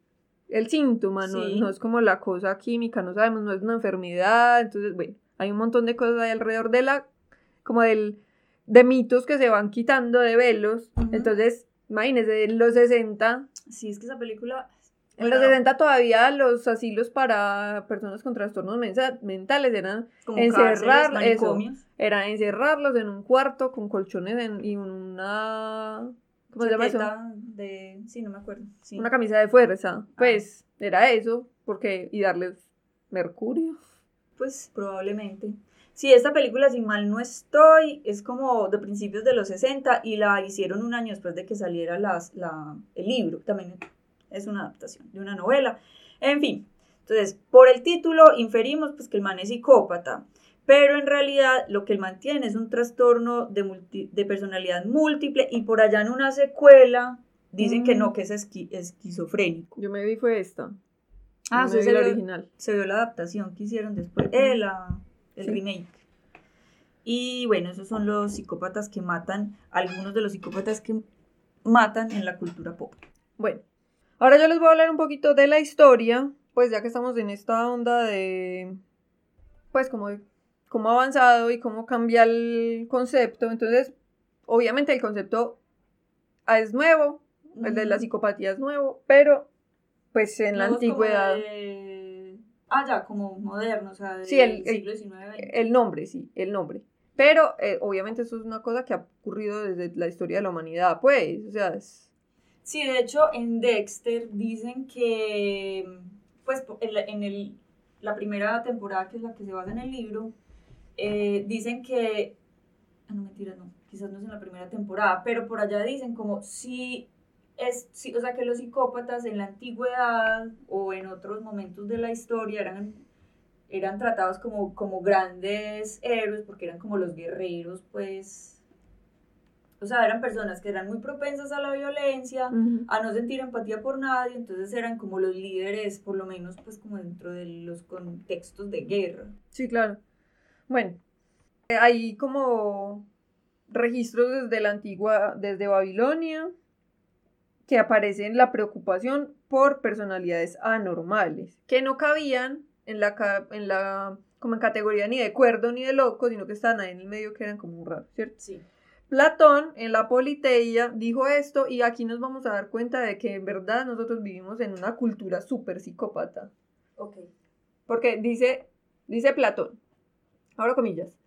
Speaker 2: el síntoma, no, no es como la cosa química, no sabemos, no es una enfermedad, entonces, bueno, hay un montón de cosas ahí alrededor de la, como del de mitos que se van quitando de velos. Entonces, imagínense, en los 60.
Speaker 1: Sí, es que esa película.
Speaker 2: En los 60 todavía los asilos para personas con trastornos mentales eran encerrar, eso, era encerrarlos en un cuarto con colchones y una
Speaker 1: ¿cómo se llama eso? De, sí, no me acuerdo.
Speaker 2: Una camisa de fuerza. Ah. Pues era eso, porque y darles mercurio.
Speaker 1: Pues probablemente. Sí, esta película, si mal no estoy, es como de principios de los 60 y la hicieron un año después de que saliera las, la, el libro. También es una adaptación de una novela. En fin, entonces, por el título inferimos pues, que el man es psicópata, pero en realidad lo que él mantiene es un trastorno de, de personalidad múltiple y por allá en una secuela dicen que no, que es esquizofrénico.
Speaker 2: Yo me vi fue esta.
Speaker 1: Ah,
Speaker 2: Yo
Speaker 1: sí, se vio-
Speaker 2: original.
Speaker 1: Se vio la adaptación que hicieron después, eh, la- el
Speaker 2: Sí.
Speaker 1: remake. Y bueno, esos son los psicópatas que matan, algunos de los psicópatas que matan en la cultura pop.
Speaker 2: Bueno, ahora yo les voy a hablar un poquito de la historia, pues ya que estamos en esta onda de, pues como cómo ha avanzado y cómo cambia el concepto. Entonces, obviamente el concepto es nuevo, el de la psicopatía es nuevo, pero pues en la
Speaker 1: Nuevos
Speaker 2: antigüedad,
Speaker 1: de- Ah, ya, como moderno, o sea, del
Speaker 2: Sí, el- el-
Speaker 1: siglo XIX.
Speaker 2: el nombre, sí, el nombre. Pero eh, obviamente eso es una cosa que ha ocurrido desde la historia de la humanidad, pues, o sea, es...
Speaker 1: Sí, de hecho, en Dexter dicen que, pues, en, la, en el- la primera temporada, que es la que se basa en el libro, eh, dicen que, ah, no, mentira, no, quizás no es en la primera temporada, pero por allá dicen como si es, sí, o sea, que los psicópatas en la antigüedad o en otros momentos de la historia eran, eran tratados como, como grandes héroes, porque eran como los guerreros, pues, o sea, eran personas que eran muy propensas a la violencia, a no sentir empatía por nadie, entonces eran como los líderes, por lo menos pues como dentro de los contextos de guerra.
Speaker 2: Sí, claro. Bueno, eh, hay como registros desde la antigua, desde Babilonia, que aparecen la preocupación por personalidades anormales, que no cabían en la, en la, como en categoría ni de cuerdo ni de loco, sino que estaban ahí en el medio que eran como raros, ¿cierto?
Speaker 1: Sí.
Speaker 2: Platón en la Politeia dijo esto y aquí nos vamos a dar cuenta de que en verdad nosotros vivimos en una cultura súper psicópata.
Speaker 1: Ok.
Speaker 2: Porque dice, dice Platón, ahora comillas,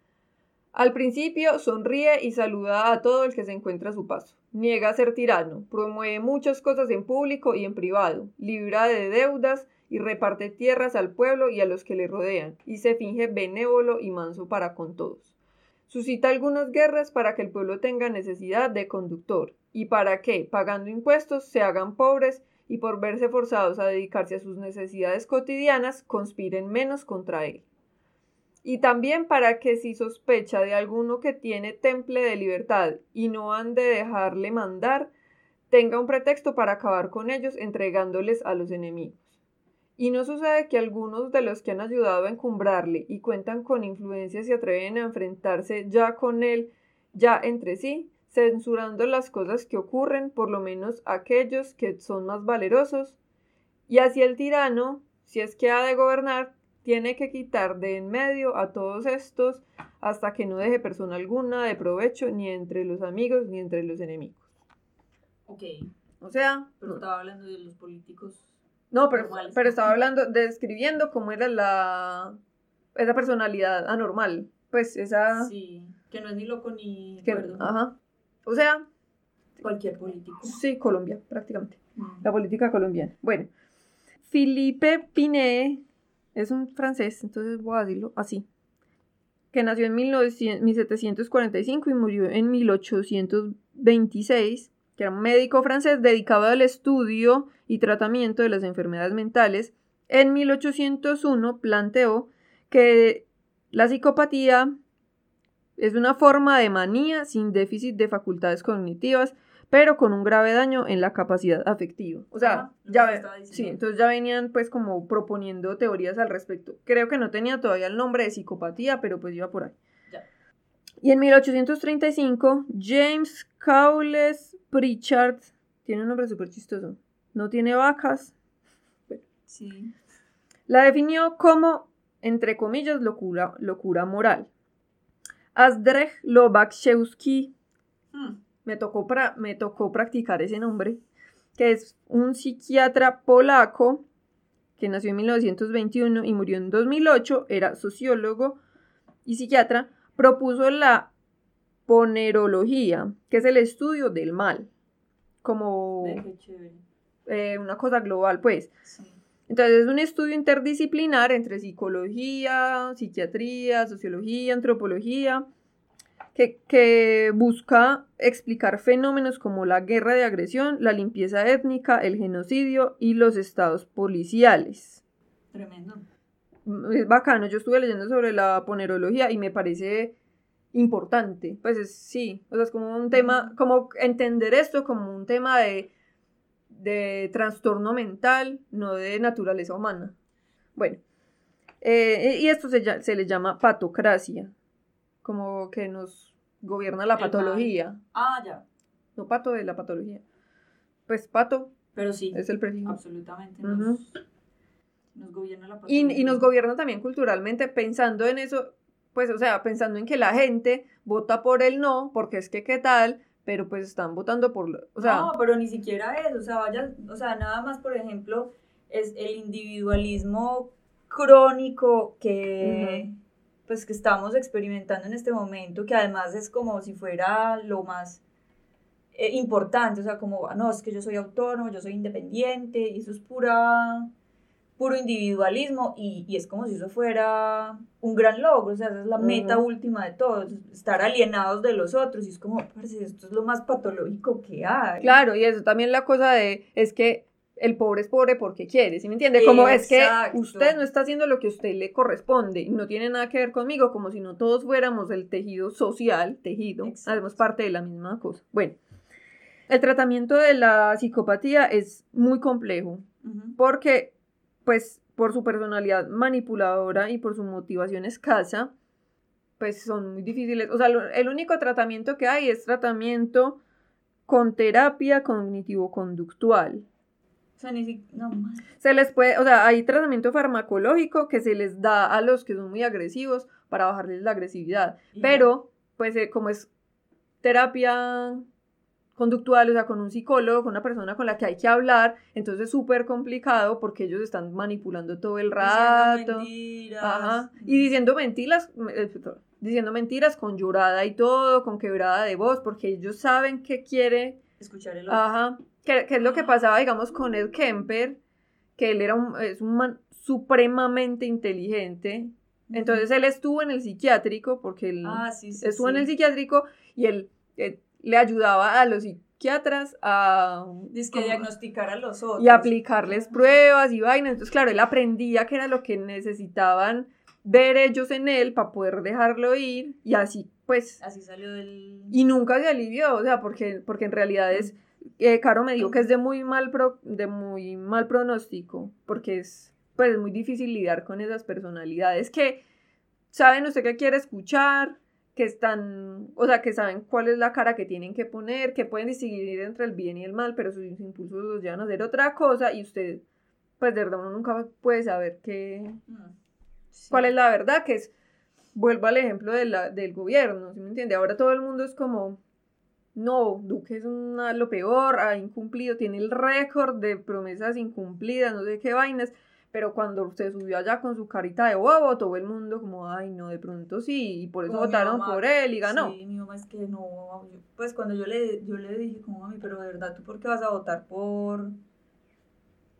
Speaker 2: al principio sonríe y saluda a todo el que se encuentra a su paso. Niega ser tirano, promueve muchas cosas en público y en privado, libra de deudas y reparte tierras al pueblo y a los que le rodean, y se finge benévolo y manso para con todos. Suscita algunas guerras para que el pueblo tenga necesidad de conductor, y para que, pagando impuestos, se hagan pobres y por verse forzados a dedicarse a sus necesidades cotidianas, conspiren menos contra él. Y también para que si sospecha de alguno que tiene temple de libertad y no han de dejarle mandar, tenga un pretexto para acabar con ellos entregándoles a los enemigos. Y no sucede que algunos de los que han ayudado a encumbrarle y cuentan con influencia se atreven a enfrentarse ya con él, ya entre sí, censurando las cosas que ocurren, por lo menos aquellos que son más valerosos, y así el tirano, si es que ha de gobernar, tiene que quitar de en medio a todos estos hasta que no deje persona alguna de provecho ni entre los amigos ni entre los enemigos.
Speaker 1: Ok.
Speaker 2: O sea,
Speaker 1: Pero estaba hablando de los políticos.
Speaker 2: no, pero,
Speaker 1: normales.
Speaker 2: pero estaba hablando, describiendo cómo era la esa personalidad anormal, pues esa
Speaker 1: Sí. Que no es ni loco ni
Speaker 2: que- ajá. O sea,
Speaker 1: Cualquier político.
Speaker 2: sí, Colombia, prácticamente.
Speaker 1: Mm.
Speaker 2: La política colombiana. Bueno, Philippe Pinet es un francés, entonces voy a decirlo así, que nació en 1900 1745 y murió en 1826, que era un médico francés dedicado al estudio y tratamiento de las enfermedades mentales. En 1801 planteó que la psicopatía es una forma de manía sin déficit de facultades cognitivas pero con un grave daño en la capacidad afectiva. O sea,
Speaker 1: Ajá,
Speaker 2: ya sí, entonces ya venían pues como proponiendo teorías al respecto. Creo que no tenía todavía el nombre de psicopatía, pero pues iba por ahí.
Speaker 1: Ya.
Speaker 2: Y en 1835, James Cowles Pritchard, tiene un nombre súper chistoso, no tiene vacas,
Speaker 1: Sí.
Speaker 2: la definió como, entre comillas, locura, locura moral. Asdrej Lobachewski
Speaker 1: Hmm.
Speaker 2: Me tocó, pra- me tocó practicar ese nombre, que es un psiquiatra polaco que nació en 1921 y murió en 2008, era sociólogo y psiquiatra, propuso la ponerología, que es el estudio del mal, como eh, una cosa global, pues.
Speaker 1: Sí.
Speaker 2: Entonces es un estudio interdisciplinar entre psicología, psiquiatría, sociología, antropología, que, que busca explicar fenómenos como la guerra de agresión, la limpieza étnica, el genocidio y los estados policiales.
Speaker 1: Tremendo.
Speaker 2: Mm, Es bacano, yo estuve leyendo sobre la ponerología y me parece importante. Pues es, sí, o sea, es como un tema, como entender esto como un tema de de trastorno mental, no de naturaleza humana. Bueno, eh, y esto se, se le llama patocracia, como que nos gobierna la patología.
Speaker 1: Ah, ya.
Speaker 2: No pato de la patología. Pues pato.
Speaker 1: Pero sí.
Speaker 2: Es el prefijo.
Speaker 1: Absolutamente. Nos, gobierna la patología.
Speaker 2: Y, y nos gobierna también culturalmente pensando en eso, pues, o sea, pensando en que la gente vota por el no, porque es que qué tal, pero pues están votando por, o sea...
Speaker 1: No, pero ni siquiera eso, o sea, vaya, o sea, nada más, por ejemplo, es el individualismo crónico que, pues, que estamos experimentando en este momento, que además es como si fuera lo más eh, importante, o sea, como, ah, no, es que yo soy autónomo, yo soy independiente, y eso es pura puro individualismo y, y, es como si eso fuera un gran logro, o sea, esa es la meta última de todos, estar alienados de los otros y es como, parece, esto es lo más patológico que hay.
Speaker 2: Claro, y eso también la cosa de, es que el pobre es pobre porque quiere, ¿sí me entiende? Como es que usted no está haciendo lo que a usted le corresponde y no tiene nada que ver conmigo, como si no todos fuéramos el tejido social, tejido, hacemos parte de la misma cosa. Bueno, el tratamiento de la psicopatía es muy complejo porque pues por su personalidad manipuladora y por su motivación escasa, pues son muy difíciles. O sea, el único tratamiento que hay es tratamiento con terapia cognitivo-conductual.
Speaker 1: Sea, ni no,
Speaker 2: se les puede, o sea, hay tratamiento farmacológico que se les da a los que son muy agresivos para bajarles la agresividad. Pero, pues, eh, como es terapia conductual, o sea, con un psicólogo, con una persona con la que hay que hablar, entonces es súper complicado porque ellos están manipulando todo el rato.
Speaker 1: Mentiras.
Speaker 2: Ajá. Y diciendo mentiras, eh, diciendo mentiras con llorada y todo, con quebrada de voz, porque ellos saben que quiere
Speaker 1: escuchar el otro.
Speaker 2: Ajá. Que, es lo que pasaba, digamos, con Ed Kemper, que él era un, es un man supremamente inteligente. Entonces él estuvo en el psiquiátrico, porque él
Speaker 1: ah,
Speaker 2: estuvo en el psiquiátrico y él eh, le ayudaba a los psiquiatras a
Speaker 1: que diagnosticar a los otros.
Speaker 2: y aplicarles pruebas y vainas. Entonces, claro, él aprendía que era lo que necesitaban ver ellos en él para poder dejarlo ir y así pues
Speaker 1: así salió del
Speaker 2: y nunca se alivió, o sea, porque porque en realidad es eh, Caro me dijo que es de muy mal pro, de muy mal pronóstico, porque es pues es muy difícil lidiar con esas personalidades que saben usted que quiere escuchar, que están, o sea, que saben cuál es la cara que tienen que poner, que pueden distinguir entre el bien y el mal, pero sus impulsos los llevan a hacer otra cosa y usted, pues de verdad uno nunca puede saber qué, mm, cuál es la verdad, que es, vuelvo al ejemplo de la, del gobierno, ¿sí me entiende? Ahora todo el mundo es como, no, Duque es una, lo peor, ha incumplido, tiene el récord de promesas incumplidas, no sé qué vainas, pero cuando usted subió allá con su carita de bobo, todo el mundo como, ay, no, de pronto sí, y por eso votaron por él y ganó.
Speaker 1: Sí, mi mamá es que no, pues cuando yo le, yo le dije como, mami, pero de verdad, ¿tú por qué vas a votar por,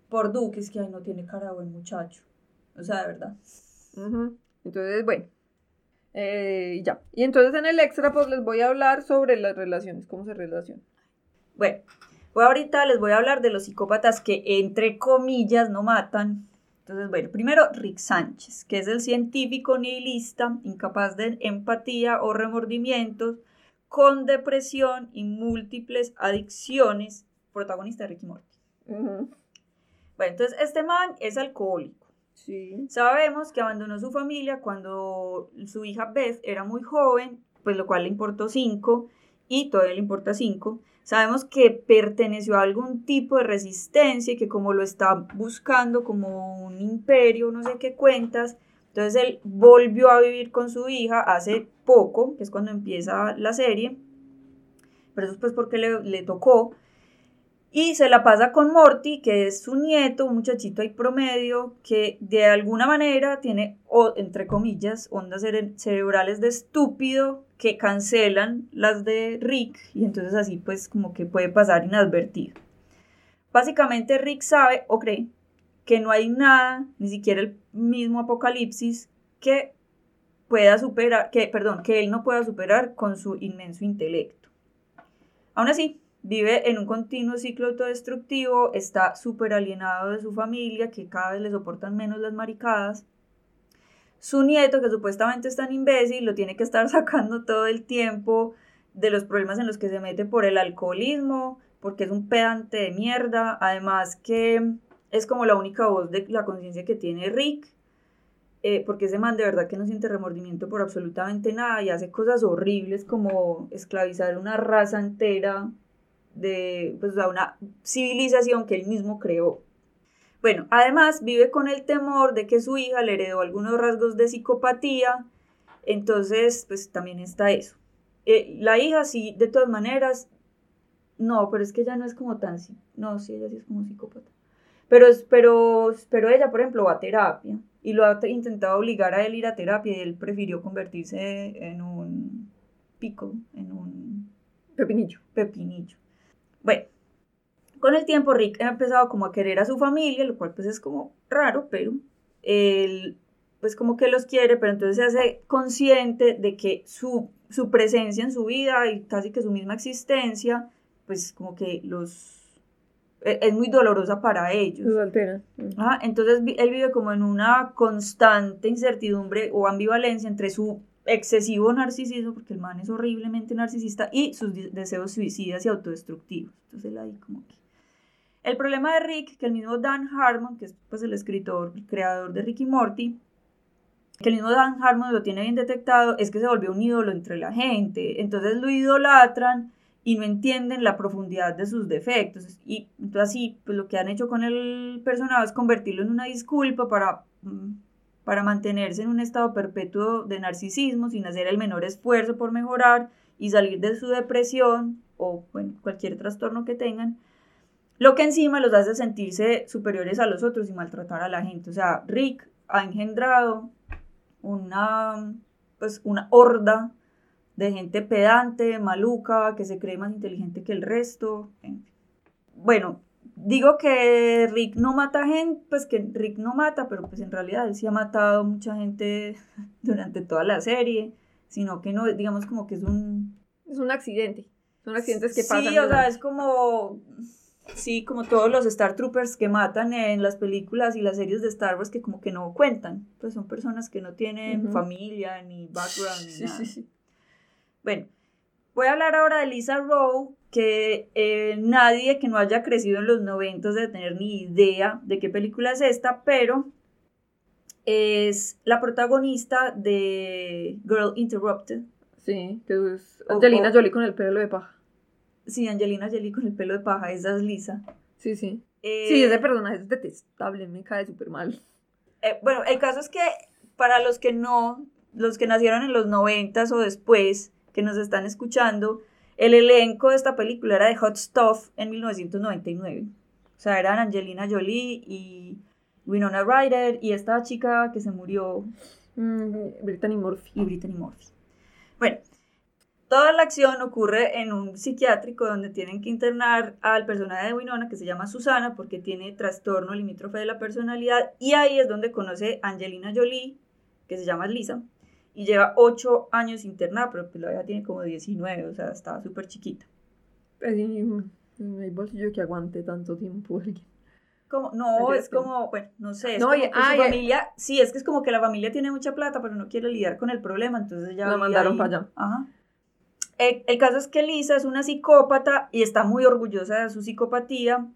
Speaker 1: por Duque? Es que, ay, no tiene cara de buen muchacho, o sea, de verdad.
Speaker 2: Entonces, bueno, eh, ya. Y entonces en el extra, pues les voy a hablar sobre las relaciones, cómo se relacionan.
Speaker 1: Bueno, pues ahorita les voy a hablar de los psicópatas que, entre comillas, no matan, entonces, bueno, primero Rick Sánchez, que es el científico nihilista, incapaz de empatía o remordimientos, con depresión y múltiples adicciones, protagonista de Ricky Morty. Bueno, entonces este man es alcohólico.
Speaker 2: Sí.
Speaker 1: Sabemos que abandonó su familia cuando su hija Beth era muy joven, pues lo cual le importó cinco y todavía le importa cinco. Sabemos que perteneció a algún tipo de resistencia y que como lo está buscando como un imperio, no sé qué cuentas, entonces él volvió a vivir con su hija hace poco, que es cuando empieza la serie, pero eso es pues porque le, le tocó, y se la pasa con Morty, que es su nieto, un muchachito ahí promedio, que de alguna manera tiene, o, entre comillas, ondas cerebrales de estúpido que cancelan las de Rick, y entonces así pues como que puede pasar inadvertido. Básicamente Rick sabe o cree que no hay nada, ni siquiera el mismo apocalipsis, que pueda superar, que, perdón, que él no pueda superar con su inmenso intelecto. Aún así, Vive en un continuo ciclo autodestructivo, está súper alienado de su familia, que cada vez le soportan menos las maricadas. Su nieto, que supuestamente es tan imbécil, lo tiene que estar sacando todo el tiempo de los problemas en los que se mete por el alcoholismo, porque es un pedante de mierda, además que es como la única voz de la conciencia que tiene Rick, eh, porque ese man de verdad que no siente remordimiento por absolutamente nada y hace cosas horribles como esclavizar una raza entera de pues, una civilización que él mismo creó. Bueno, además vive con el temor de que su hija le heredó algunos rasgos de psicopatía, entonces pues también está eso. Eh, la hija sí, de todas maneras, no, pero es que ella no es como tan, no, sí, ella sí es como psicópata. Pero, pero, pero ella, por ejemplo, va a terapia y lo ha intentado obligar a él ir a terapia y él prefirió convertirse en un pico, en un
Speaker 2: pepinillo.
Speaker 1: Pepinillo. Bueno, con el tiempo Rick ha empezado como a querer a su familia, lo cual pues es como raro, pero él pues como que los quiere, pero entonces se hace consciente de que su, su presencia en su vida y casi que su misma existencia, pues como que los e, es muy dolorosa para ellos.
Speaker 2: Los altera.
Speaker 1: entonces él vive como en una constante incertidumbre o ambivalencia entre su excesivo narcisismo, porque el man es horriblemente narcisista, y sus deseos suicidas y autodestructivos. Entonces como que... El problema de Rick, que el mismo Dan Harmon, que es pues el escritor, el creador de Rick y Morty, que el mismo Dan Harmon lo tiene bien detectado, es que se volvió un ídolo entre la gente. Entonces lo idolatran y no entienden la profundidad de sus defectos. Y entonces así, pues lo que han hecho con el personaje es convertirlo en una disculpa para, mm, para mantenerse en un estado perpetuo de narcisismo sin hacer el menor esfuerzo por mejorar y salir de su depresión o bueno, cualquier trastorno que tengan. Lo que encima los hace sentirse superiores a los otros y maltratar a la gente. O sea, Rick ha engendrado una, pues, una horda de gente pedante, maluca, que se cree más inteligente que el resto. Bueno, digo que Rick no mata gente, pues que Rick no mata, pero pues en realidad él sí ha matado mucha gente durante toda la serie, sino que no, digamos como que es un...
Speaker 2: Es un accidente, son accidentes que pasan.
Speaker 1: Sí, o sea, es como... Sí, como todos los Star Troopers que matan en las películas y las series de Star Wars que como que no cuentan, pues son personas que no tienen familia ni background ni nada. Sí, sí. Bueno, voy a hablar ahora de Lisa Rowe, que eh, nadie que no haya crecido en los 90 debe tener ni idea de qué película es esta, pero es la protagonista de Girl Interrupted.
Speaker 2: Sí, que es Angelina Jolie con el pelo de paja.
Speaker 1: Sí, Angelina Jolie con el pelo de paja, esa es Lisa.
Speaker 2: Sí, sí. Eh, sí, ese personaje es detestable, me cae súper mal.
Speaker 1: Eh, bueno, el caso es que para los que no, los que nacieron en los 90 o después, que nos están escuchando, el elenco de esta película era de Hot Stuff en 1999. O sea, eran Angelina Jolie y Winona Ryder y esta chica que se murió.
Speaker 2: Mm, Brittany Murphy.
Speaker 1: Y Brittany Murphy. Bueno, toda la acción ocurre en un psiquiátrico donde tienen que internar al personaje de Winona que se llama Susana porque tiene trastorno limítrofe de la personalidad y ahí es donde conoce a Angelina Jolie que se llama Lisa y lleva 8 años internada, pero pues la hija tiene como 19, o sea, estaba súper chiquita.
Speaker 2: Pues no hay bolsillo que aguante tanto tiempo
Speaker 1: Como, no, es como, bueno, no sé, es no, como que su familia, sí, es que es como que la familia tiene mucha plata, pero no quiere lidiar con el problema, entonces ya...
Speaker 2: La mandaron para allá.
Speaker 1: Ajá. El, el, caso es que Lisa es una psicópata y está muy orgullosa de su psicopatía,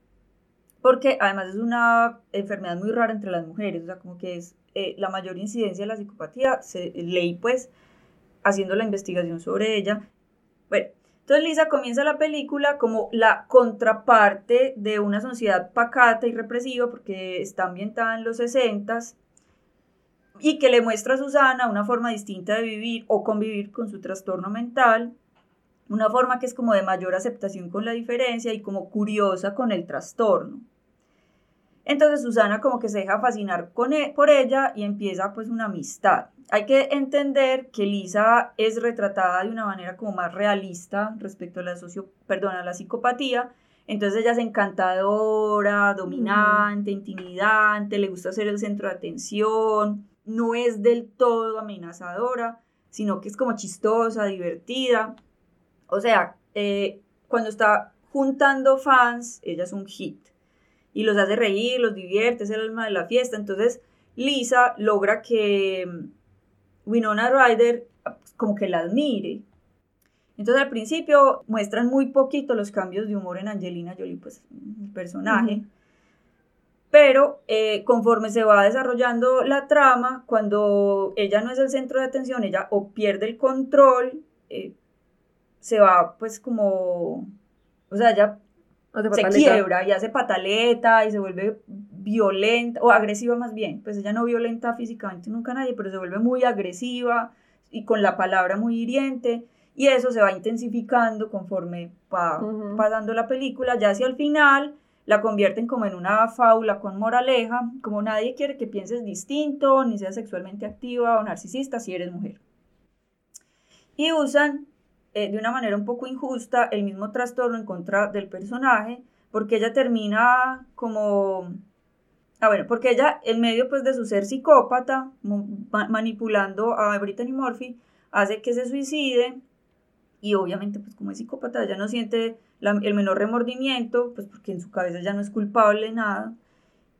Speaker 1: porque además es una enfermedad muy rara entre las mujeres, o sea, como que es eh, la mayor incidencia de la psicopatía, se, leí pues haciendo la investigación sobre ella. Bueno, entonces Lisa comienza la película como la contraparte de una sociedad pacata y represiva porque está ambientada en los 60 y que le muestra a Susana una forma distinta de vivir o convivir con su trastorno mental, una forma que es como de mayor aceptación con la diferencia y como curiosa con el trastorno. Entonces Susana como que se deja fascinar con e, por ella y empieza pues una amistad. Hay que entender que Lisa es retratada de una manera como más realista respecto a la socio, perdón, a la psicopatía. Entonces ella es encantadora, dominante, intimidante, le gusta ser el centro de atención, no es del todo amenazadora, sino que es como chistosa, divertida. O sea, eh, cuando está juntando fans, ella es un hit y los hace reír, los divierte, es el alma de la fiesta. Entonces Lisa logra que mm, Winona Ryder como que la admire. Entonces al principio muestran muy poquito los cambios de humor en Angelina Jolie, pues el personaje. Pero eh, conforme se va desarrollando la trama, cuando ella no es el centro de atención, ella o pierde el control, eh, se va pues como, o sea, ella se quiebra y hace pataleta y se vuelve violenta, o agresiva más bien, pues ella no violenta físicamente nunca a nadie, pero se vuelve muy agresiva y con la palabra muy hiriente. Y eso se va intensificando conforme va pasando la película, ya hacia el final la convierten como en una fábula con moraleja, como nadie quiere que pienses distinto, ni seas sexualmente activa o narcisista si eres mujer. Y usan eh, de una manera un poco injusta el mismo trastorno en contra del personaje, porque ella termina como... Ah, bueno, porque ella, en medio pues de su ser psicópata, manipulando a Brittany Murphy, hace que se suicide y obviamente pues como es psicópata ella no siente el menor remordimiento, pues porque en su cabeza ya no es culpable nada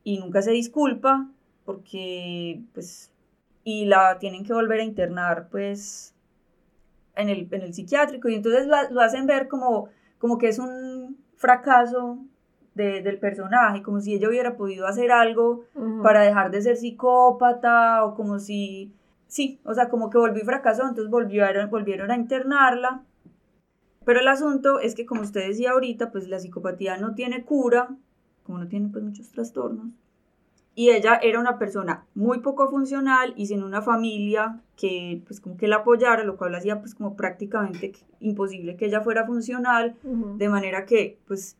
Speaker 1: y nunca se disculpa porque pues y la tienen que volver a internar pues en el, en el psiquiátrico y entonces lo, hacen ver como, como que es un fracaso del personaje, como si ella hubiera podido hacer algo para dejar de ser psicópata o como si, sí, o sea, como que volvió y fracasó, entonces volvieron, volvieron a internarla pero el asunto es que, como usted decía ahorita, pues la psicopatía no tiene cura, como no tiene pues muchos trastornos. Y ella era una persona muy poco funcional y sin una familia que pues como que la apoyara, lo cual hacía pues como prácticamente imposible que ella fuera funcional, de manera que pues,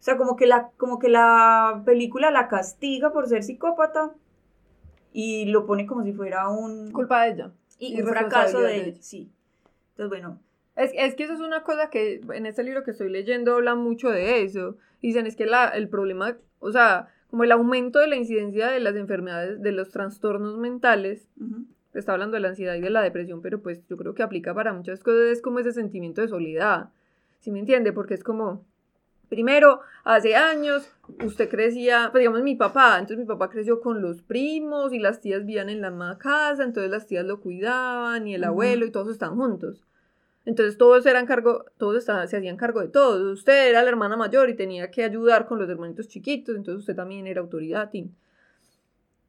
Speaker 1: o sea, como que, la, como que la película la castiga por ser psicópata y lo pone como si fuera un...
Speaker 2: Culpa de ella.
Speaker 1: Y, un fracaso de, ella, sí. Entonces, bueno,
Speaker 2: es, es, que eso es una cosa que en este libro que estoy leyendo habla mucho de eso. Dicen, es que la, el problema, o sea, como el aumento de la incidencia de las enfermedades, de los trastornos mentales, está hablando de la ansiedad y de la depresión, pero pues yo creo que aplica para muchas cosas, es como ese sentimiento de soledad. ¿Sí me entiende? Porque es como, Primero, hace años, usted crecía, pues digamos mi papá, entonces mi papá creció con los primos y las tías vivían en la misma casa, entonces las tías lo cuidaban y el abuelo y todos están juntos. Entonces todos eran cargo, todos estaban, se hacían cargo de todos. Usted era la hermana mayor y tenía que ayudar con los hermanitos chiquitos, entonces usted también era autoridad.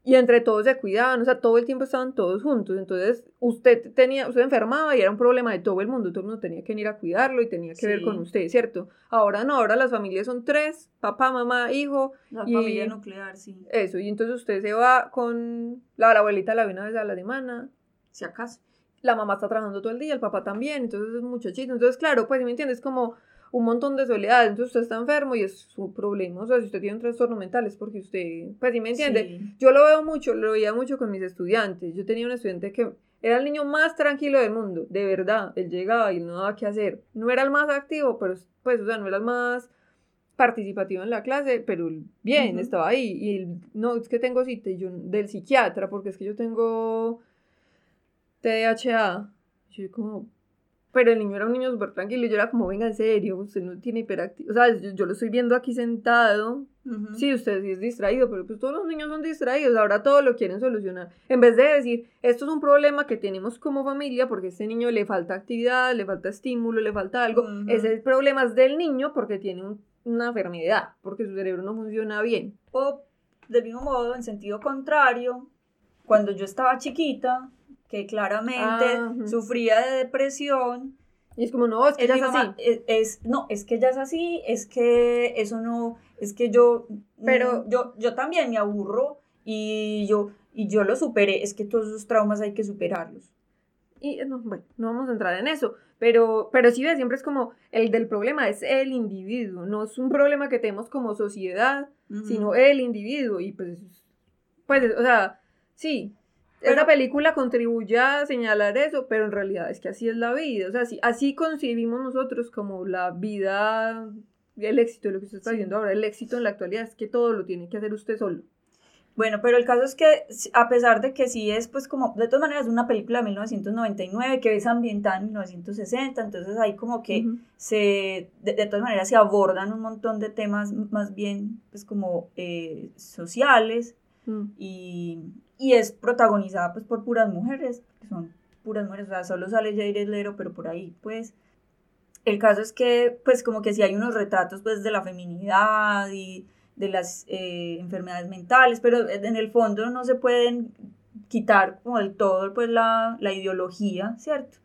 Speaker 2: Y entre todos se cuidaban, o sea, todo el tiempo estaban todos juntos. Entonces usted tenía, usted enfermaba y era un problema de todo el mundo, todo el mundo tenía que venir a cuidarlo y tenía que ver con usted, ¿cierto? Ahora no, ahora las familias son tres, papá, mamá, hijo.
Speaker 1: La familia nuclear, sí.
Speaker 2: Eso, y entonces usted se va con la, la abuelita la ve una vez a la semana,
Speaker 1: si acaso
Speaker 2: la mamá está trabajando todo el día, el papá también, entonces es muchachito. Entonces, claro, pues, ¿me entiendes? Como un montón de soledad. Entonces, usted está enfermo y es su problema. O sea, si usted tiene un trastorno mental es porque usted, pues, ¿sí me entiende? Yo lo veo mucho, lo veía mucho con mis estudiantes. Yo tenía un estudiante que era el niño más tranquilo del mundo, de verdad. Él llegaba y no daba qué hacer. No era el más activo, pero, pues, o sea, no era el más participativo en la clase, pero bien, estaba ahí. Y él, no, es que tengo cita yo, del psiquiatra, porque es que yo tengo TDAH. Yo como, pero el niño era un niño súper tranquilo y yo era como, venga, en serio, usted no tiene hiperactividad. O sea, yo, lo estoy viendo aquí sentado. Sí, usted sí es distraído, pero pues todos los niños son distraídos, ahora todo lo quieren solucionar. En vez de decir, esto es un problema que tenemos como familia porque a este niño le falta actividad, le falta estímulo, le falta algo. Ese es el problema del niño porque tiene una enfermedad, porque su cerebro no funciona bien.
Speaker 1: O del mismo modo, en sentido contrario, cuando yo estaba chiquita, que claramente ah, sufría de depresión.
Speaker 2: Y es como, no, es que ella es así.
Speaker 1: Es, no, es que ella es así, es que eso no, es que yo, pero mm, yo, yo también me aburro y yo, y yo lo superé, es que todos esos traumas hay que superarlos.
Speaker 2: Y no, bueno, no vamos a entrar en eso, pero, pero sí, siempre es como el del problema es el individuo, no es un problema que tenemos como sociedad, sino el individuo, y pues, pues, o sea, sí, esa película contribuye a señalar eso, pero en realidad es que así es la vida. O sea, así, así concibimos nosotros como la vida, el éxito, lo que usted está diciendo ahora, el éxito en la actualidad es que todo lo tiene que hacer usted solo.
Speaker 1: Bueno, pero el caso es que a pesar de que sí es pues como, de todas maneras, una película de 1999 que es ambientada en 1960, entonces ahí como que se, de, todas maneras se abordan un montón de temas más bien pues como eh, sociales mm. y, y es protagonizada pues por puras mujeres, son puras mujeres, o sea, solo sale Jared Lero, pero por ahí pues. El caso es que, pues como que sí hay unos retratos pues de la feminidad y de las eh, enfermedades mentales, pero en el fondo no se pueden quitar como del todo pues la, la ideología, ¿cierto?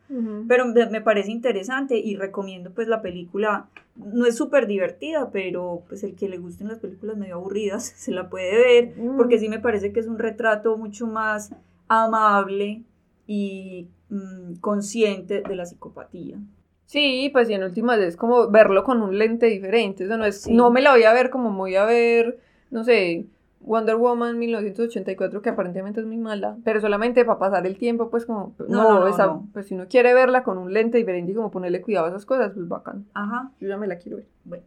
Speaker 1: Pero me, parece interesante y recomiendo pues la película, no es súper divertida, pero pues el que le gusten las películas medio aburridas se la puede ver, porque sí me parece que es un retrato mucho más amable y mm, consciente de la psicopatía.
Speaker 2: Sí, pues y en últimas es como verlo con un lente diferente, eso no es, no me la voy a ver como voy a ver, no sé, Wonder Woman 1984, que aparentemente es muy mala, pero solamente para pasar el tiempo, pues como, no, no, pues si uno quiere verla con un lente diferente y como ponerle cuidado a esas cosas, pues bacán. Ajá. Yo ya me la quiero ver.
Speaker 1: Bueno.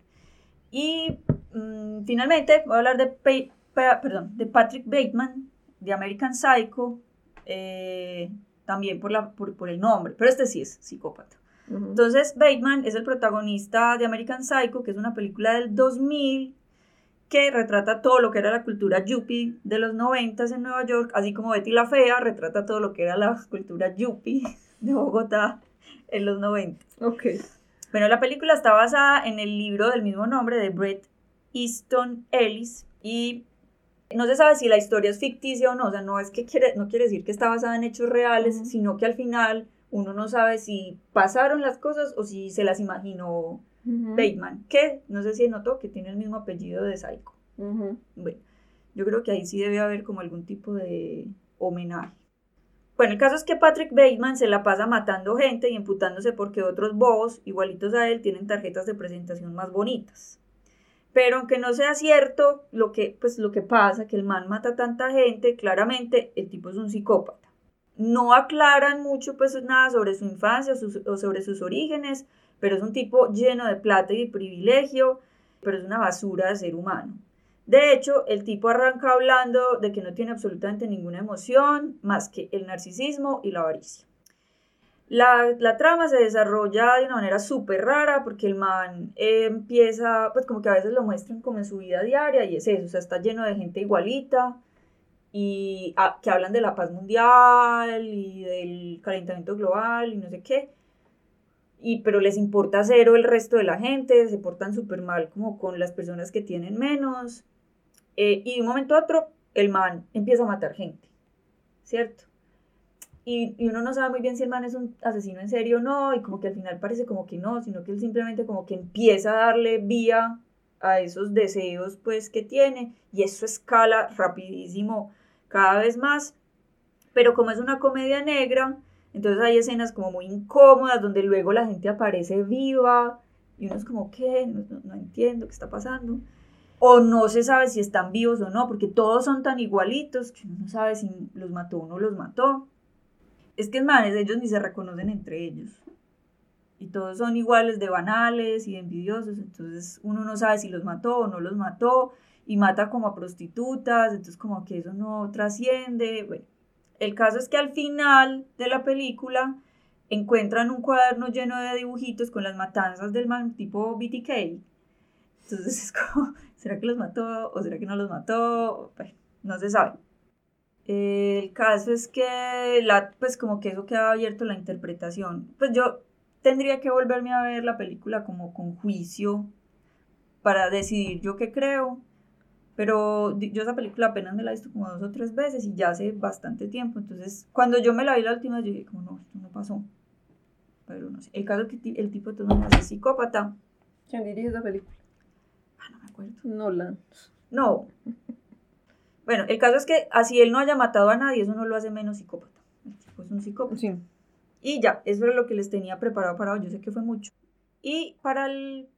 Speaker 1: Y mm, finalmente voy a hablar de, perdón, de Patrick Bateman, de American Psycho, eh, también por, la, por, por, el nombre, pero este sí es psicópata. Entonces, Bateman es el protagonista de American Psycho, que es una película del 2000 que retrata todo lo que era la cultura yuppie de los 90 en Nueva York, así como Betty la Fea retrata todo lo que era la cultura yuppie de Bogotá en los 90.
Speaker 2: Ok.
Speaker 1: Bueno, la película está basada en el libro del mismo nombre de Bret Easton Ellis y no se sabe si la historia es ficticia o no, o sea, no es que quiere, no quiere decir que está basada en hechos reales, sino que al final uno no sabe si pasaron las cosas o si se las imaginó Bateman, que no sé si notó que tiene el mismo apellido de Psycho. Bueno, yo creo que ahí sí debe haber como algún tipo de homenaje. Bueno, el caso es que Patrick Bateman se la pasa matando gente y imputándose porque otros bobos, igualitos a él, tienen tarjetas de presentación más bonitas. Pero aunque no sea cierto lo que, pues, lo que pasa, que el man mata a tanta gente, claramente el tipo es un psicópata. No aclaran mucho pues nada sobre su infancia o sobre sus orígenes, pero es un tipo lleno de plata y de privilegio, pero es una basura de ser humano. De hecho, el tipo arranca hablando de que no tiene absolutamente ninguna emoción más que el narcisismo y la avaricia. La, trama se desarrolla de una manera súper rara porque el man empieza, pues como que a veces lo muestran como en su vida diaria y es eso, o sea, está lleno de gente igualita y ah, que hablan de la paz mundial y del calentamiento global y no sé qué y pero les importa cero el resto de la gente, se portan súper mal como con las personas que tienen menos. Eh, y de un momento a otro, el man empieza a matar gente, ¿cierto? Y, y, uno no sabe muy bien si el man es un asesino en serio o no, y como que al final parece como que no, sino que él simplemente como que empieza a darle vía a esos deseos pues que tiene, y eso escala rapidísimo cada vez más. Pero como es una comedia negra, entonces hay escenas como muy incómodas donde luego la gente aparece viva y uno es como, ¿qué? No, entiendo qué está pasando. O no se sabe si están vivos o no, porque todos son tan igualitos que uno no sabe si los mató o no los mató. Es que es más, ellos ni se reconocen entre ellos. Y todos son iguales de banales y de envidiosos, entonces uno no sabe si los mató o no los mató y mata como a prostitutas, entonces como que eso no trasciende. Bueno, el caso es que al final de la película encuentran un cuaderno lleno de dibujitos con las matanzas del man tipo BTK. Entonces es como, ¿será que los mató o será que no los mató? no se sabe. El caso es que, la, pues como que eso queda abierto la interpretación. Pues yo tendría que volverme a ver la película como con juicio para decidir yo qué creo. Pero yo esa película apenas me la he visto como dos o tres veces y ya hace bastante tiempo. Entonces, cuando yo me la vi la última, yo dije, como no, esto no pasó. Pero no sé. El caso es que el tipo de todas es psicópata.
Speaker 2: ¿Quién dirige esa película?
Speaker 1: Ah, no me acuerdo.
Speaker 2: Nolan.
Speaker 1: No. Bueno, el caso es que así él no haya matado a nadie, eso no lo hace menos psicópata. El tipo es un psicópata.
Speaker 2: Sí.
Speaker 1: Y ya, eso es lo que les tenía preparado para hoy. Yo sé que fue mucho. Y para el,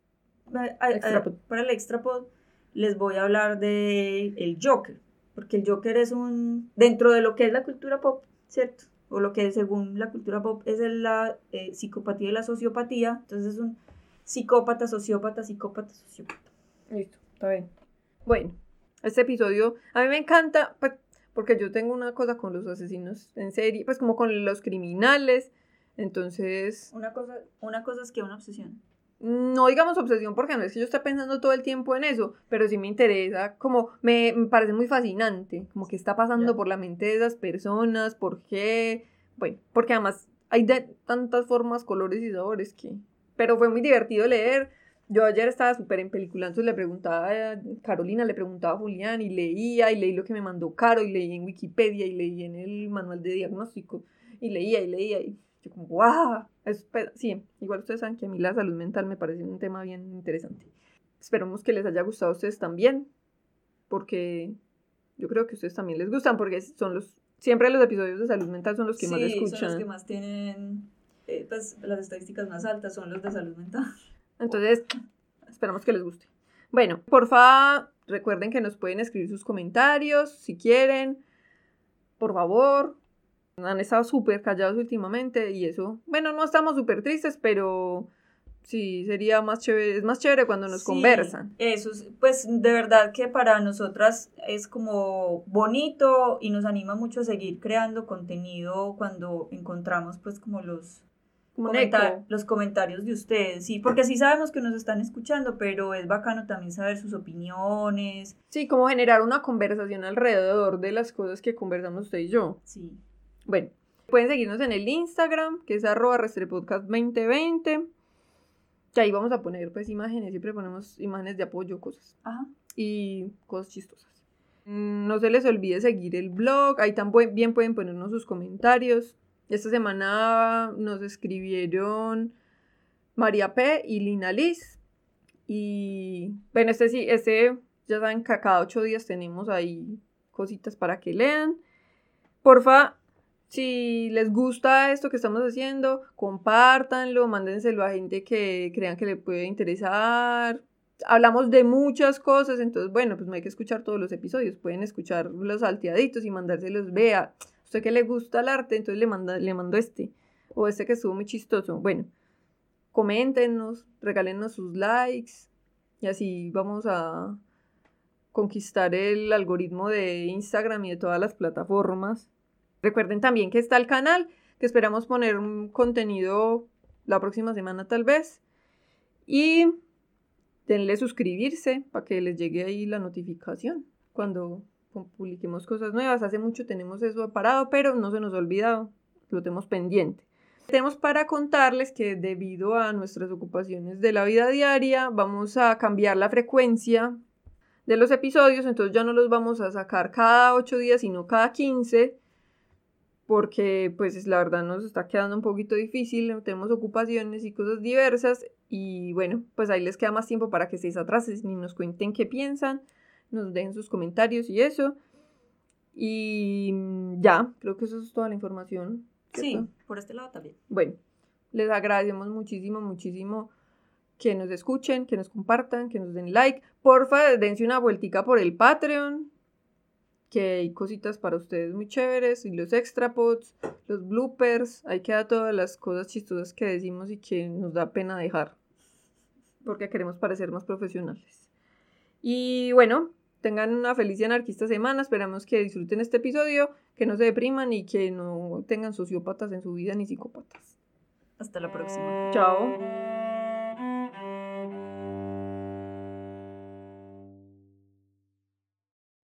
Speaker 1: eh, eh, para el extra pod les voy a hablar de el Joker, porque el Joker es un, dentro de lo que es la cultura pop, ¿cierto? O lo que según la cultura pop es la eh, psicopatía y la sociopatía, entonces es un psicópata, sociópata, psicópata, sociópata.
Speaker 2: Listo, está bien. Bueno, este episodio a mí me encanta pues, porque yo tengo una cosa con los asesinos en serie, pues como con los criminales, entonces...
Speaker 1: Una cosa, una cosa es que una obsesión
Speaker 2: no digamos obsesión porque no es que yo esté pensando todo el tiempo en eso, pero sí me interesa, como me, parece muy fascinante, como que está pasando por la mente de esas personas, por qué, bueno, porque además hay de tantas formas, colores y sabores que pero fue muy divertido leer. Yo ayer estaba súper en película, entonces le preguntaba a Carolina, le preguntaba a Julián y leía y leí lo que me mandó Caro y leí en Wikipedia y leí en el manual de diagnóstico y leía y leía y yo como, ¡guau! sí, igual ustedes saben que a mí la salud mental me parece un tema bien interesante. Esperamos que les haya gustado a ustedes también, porque yo creo que a ustedes también les gustan, porque son los, siempre los episodios de salud mental son los que más escuchan.
Speaker 1: son los que más tienen, eh, pues las estadísticas más altas son los de salud mental.
Speaker 2: Entonces, esperamos que les guste. Bueno, porfa, recuerden que nos pueden escribir sus comentarios si quieren. Por favor, han estado súper callados últimamente y eso, bueno, no estamos súper tristes, pero sí, sería más chévere, es más chévere cuando nos conversan.
Speaker 1: Eso, pues de verdad que para nosotras es como bonito y nos anima mucho a seguir creando contenido cuando encontramos pues como los, los comentarios de ustedes, sí, porque sí sabemos que nos están escuchando, pero es bacano también saber sus opiniones.
Speaker 2: Sí, como generar una conversación alrededor de las cosas que conversamos usted y yo.
Speaker 1: Sí.
Speaker 2: Bueno, pueden seguirnos en el Instagram, que es arroba restrepodcast 2020. Que ahí vamos a poner pues imágenes, siempre ponemos imágenes de apoyo, cosas.
Speaker 1: Ajá.
Speaker 2: Y cosas chistosas. Mm, no se les olvide seguir el blog, ahí también pueden ponernos sus comentarios. Esta semana nos escribieron María P. y Lina Liz. Y bueno, este sí, este ya saben que cada ocho días tenemos ahí cositas para que lean. Porfa, si les gusta esto que estamos haciendo, compártanlo, mándenselo a gente que crean que le puede interesar. Hablamos de muchas cosas, entonces, bueno, pues no hay que escuchar todos los episodios. Pueden escuchar los salteaditos y mandárselos. Vea, usted que le gusta el arte, entonces le, manda, le mando este. O este que estuvo muy chistoso. Bueno, coméntenos, regálenos sus likes. Y así vamos a conquistar el algoritmo de Instagram y de todas las plataformas. Recuerden también que está el canal, que esperamos poner un contenido la próxima semana tal vez. Y denle suscribirse para que les llegue ahí la notificación cuando publiquemos cosas nuevas. Hace mucho tenemos eso parado, pero no se nos ha olvidado, lo tenemos pendiente. Tenemos para contarles que debido a nuestras ocupaciones de la vida diaria, vamos a cambiar la frecuencia de los episodios, entonces ya no los vamos a sacar cada 8 días, sino cada 15 porque pues la verdad nos está quedando un poquito difícil, tenemos ocupaciones y cosas diversas y bueno, pues ahí les queda más tiempo para que se atrás y nos cuenten qué piensan, nos dejen sus comentarios y eso. Y ya, creo que eso es toda la información.
Speaker 1: Sí, por este lado también.
Speaker 2: Bueno, les agradecemos muchísimo, muchísimo que nos escuchen, que nos compartan, que nos den like. Porfa, dense una vueltica por el Patreon que hay cositas para ustedes muy chéveres y los extra pods, los bloopers, ahí queda todas las cosas chistosas que decimos y que nos da pena dejar porque queremos parecer más profesionales. Y bueno, tengan una feliz y anarquista semana, esperamos que disfruten este episodio, que no se depriman y que no tengan sociópatas en su vida ni psicópatas.
Speaker 1: Hasta la próxima.
Speaker 2: Chao.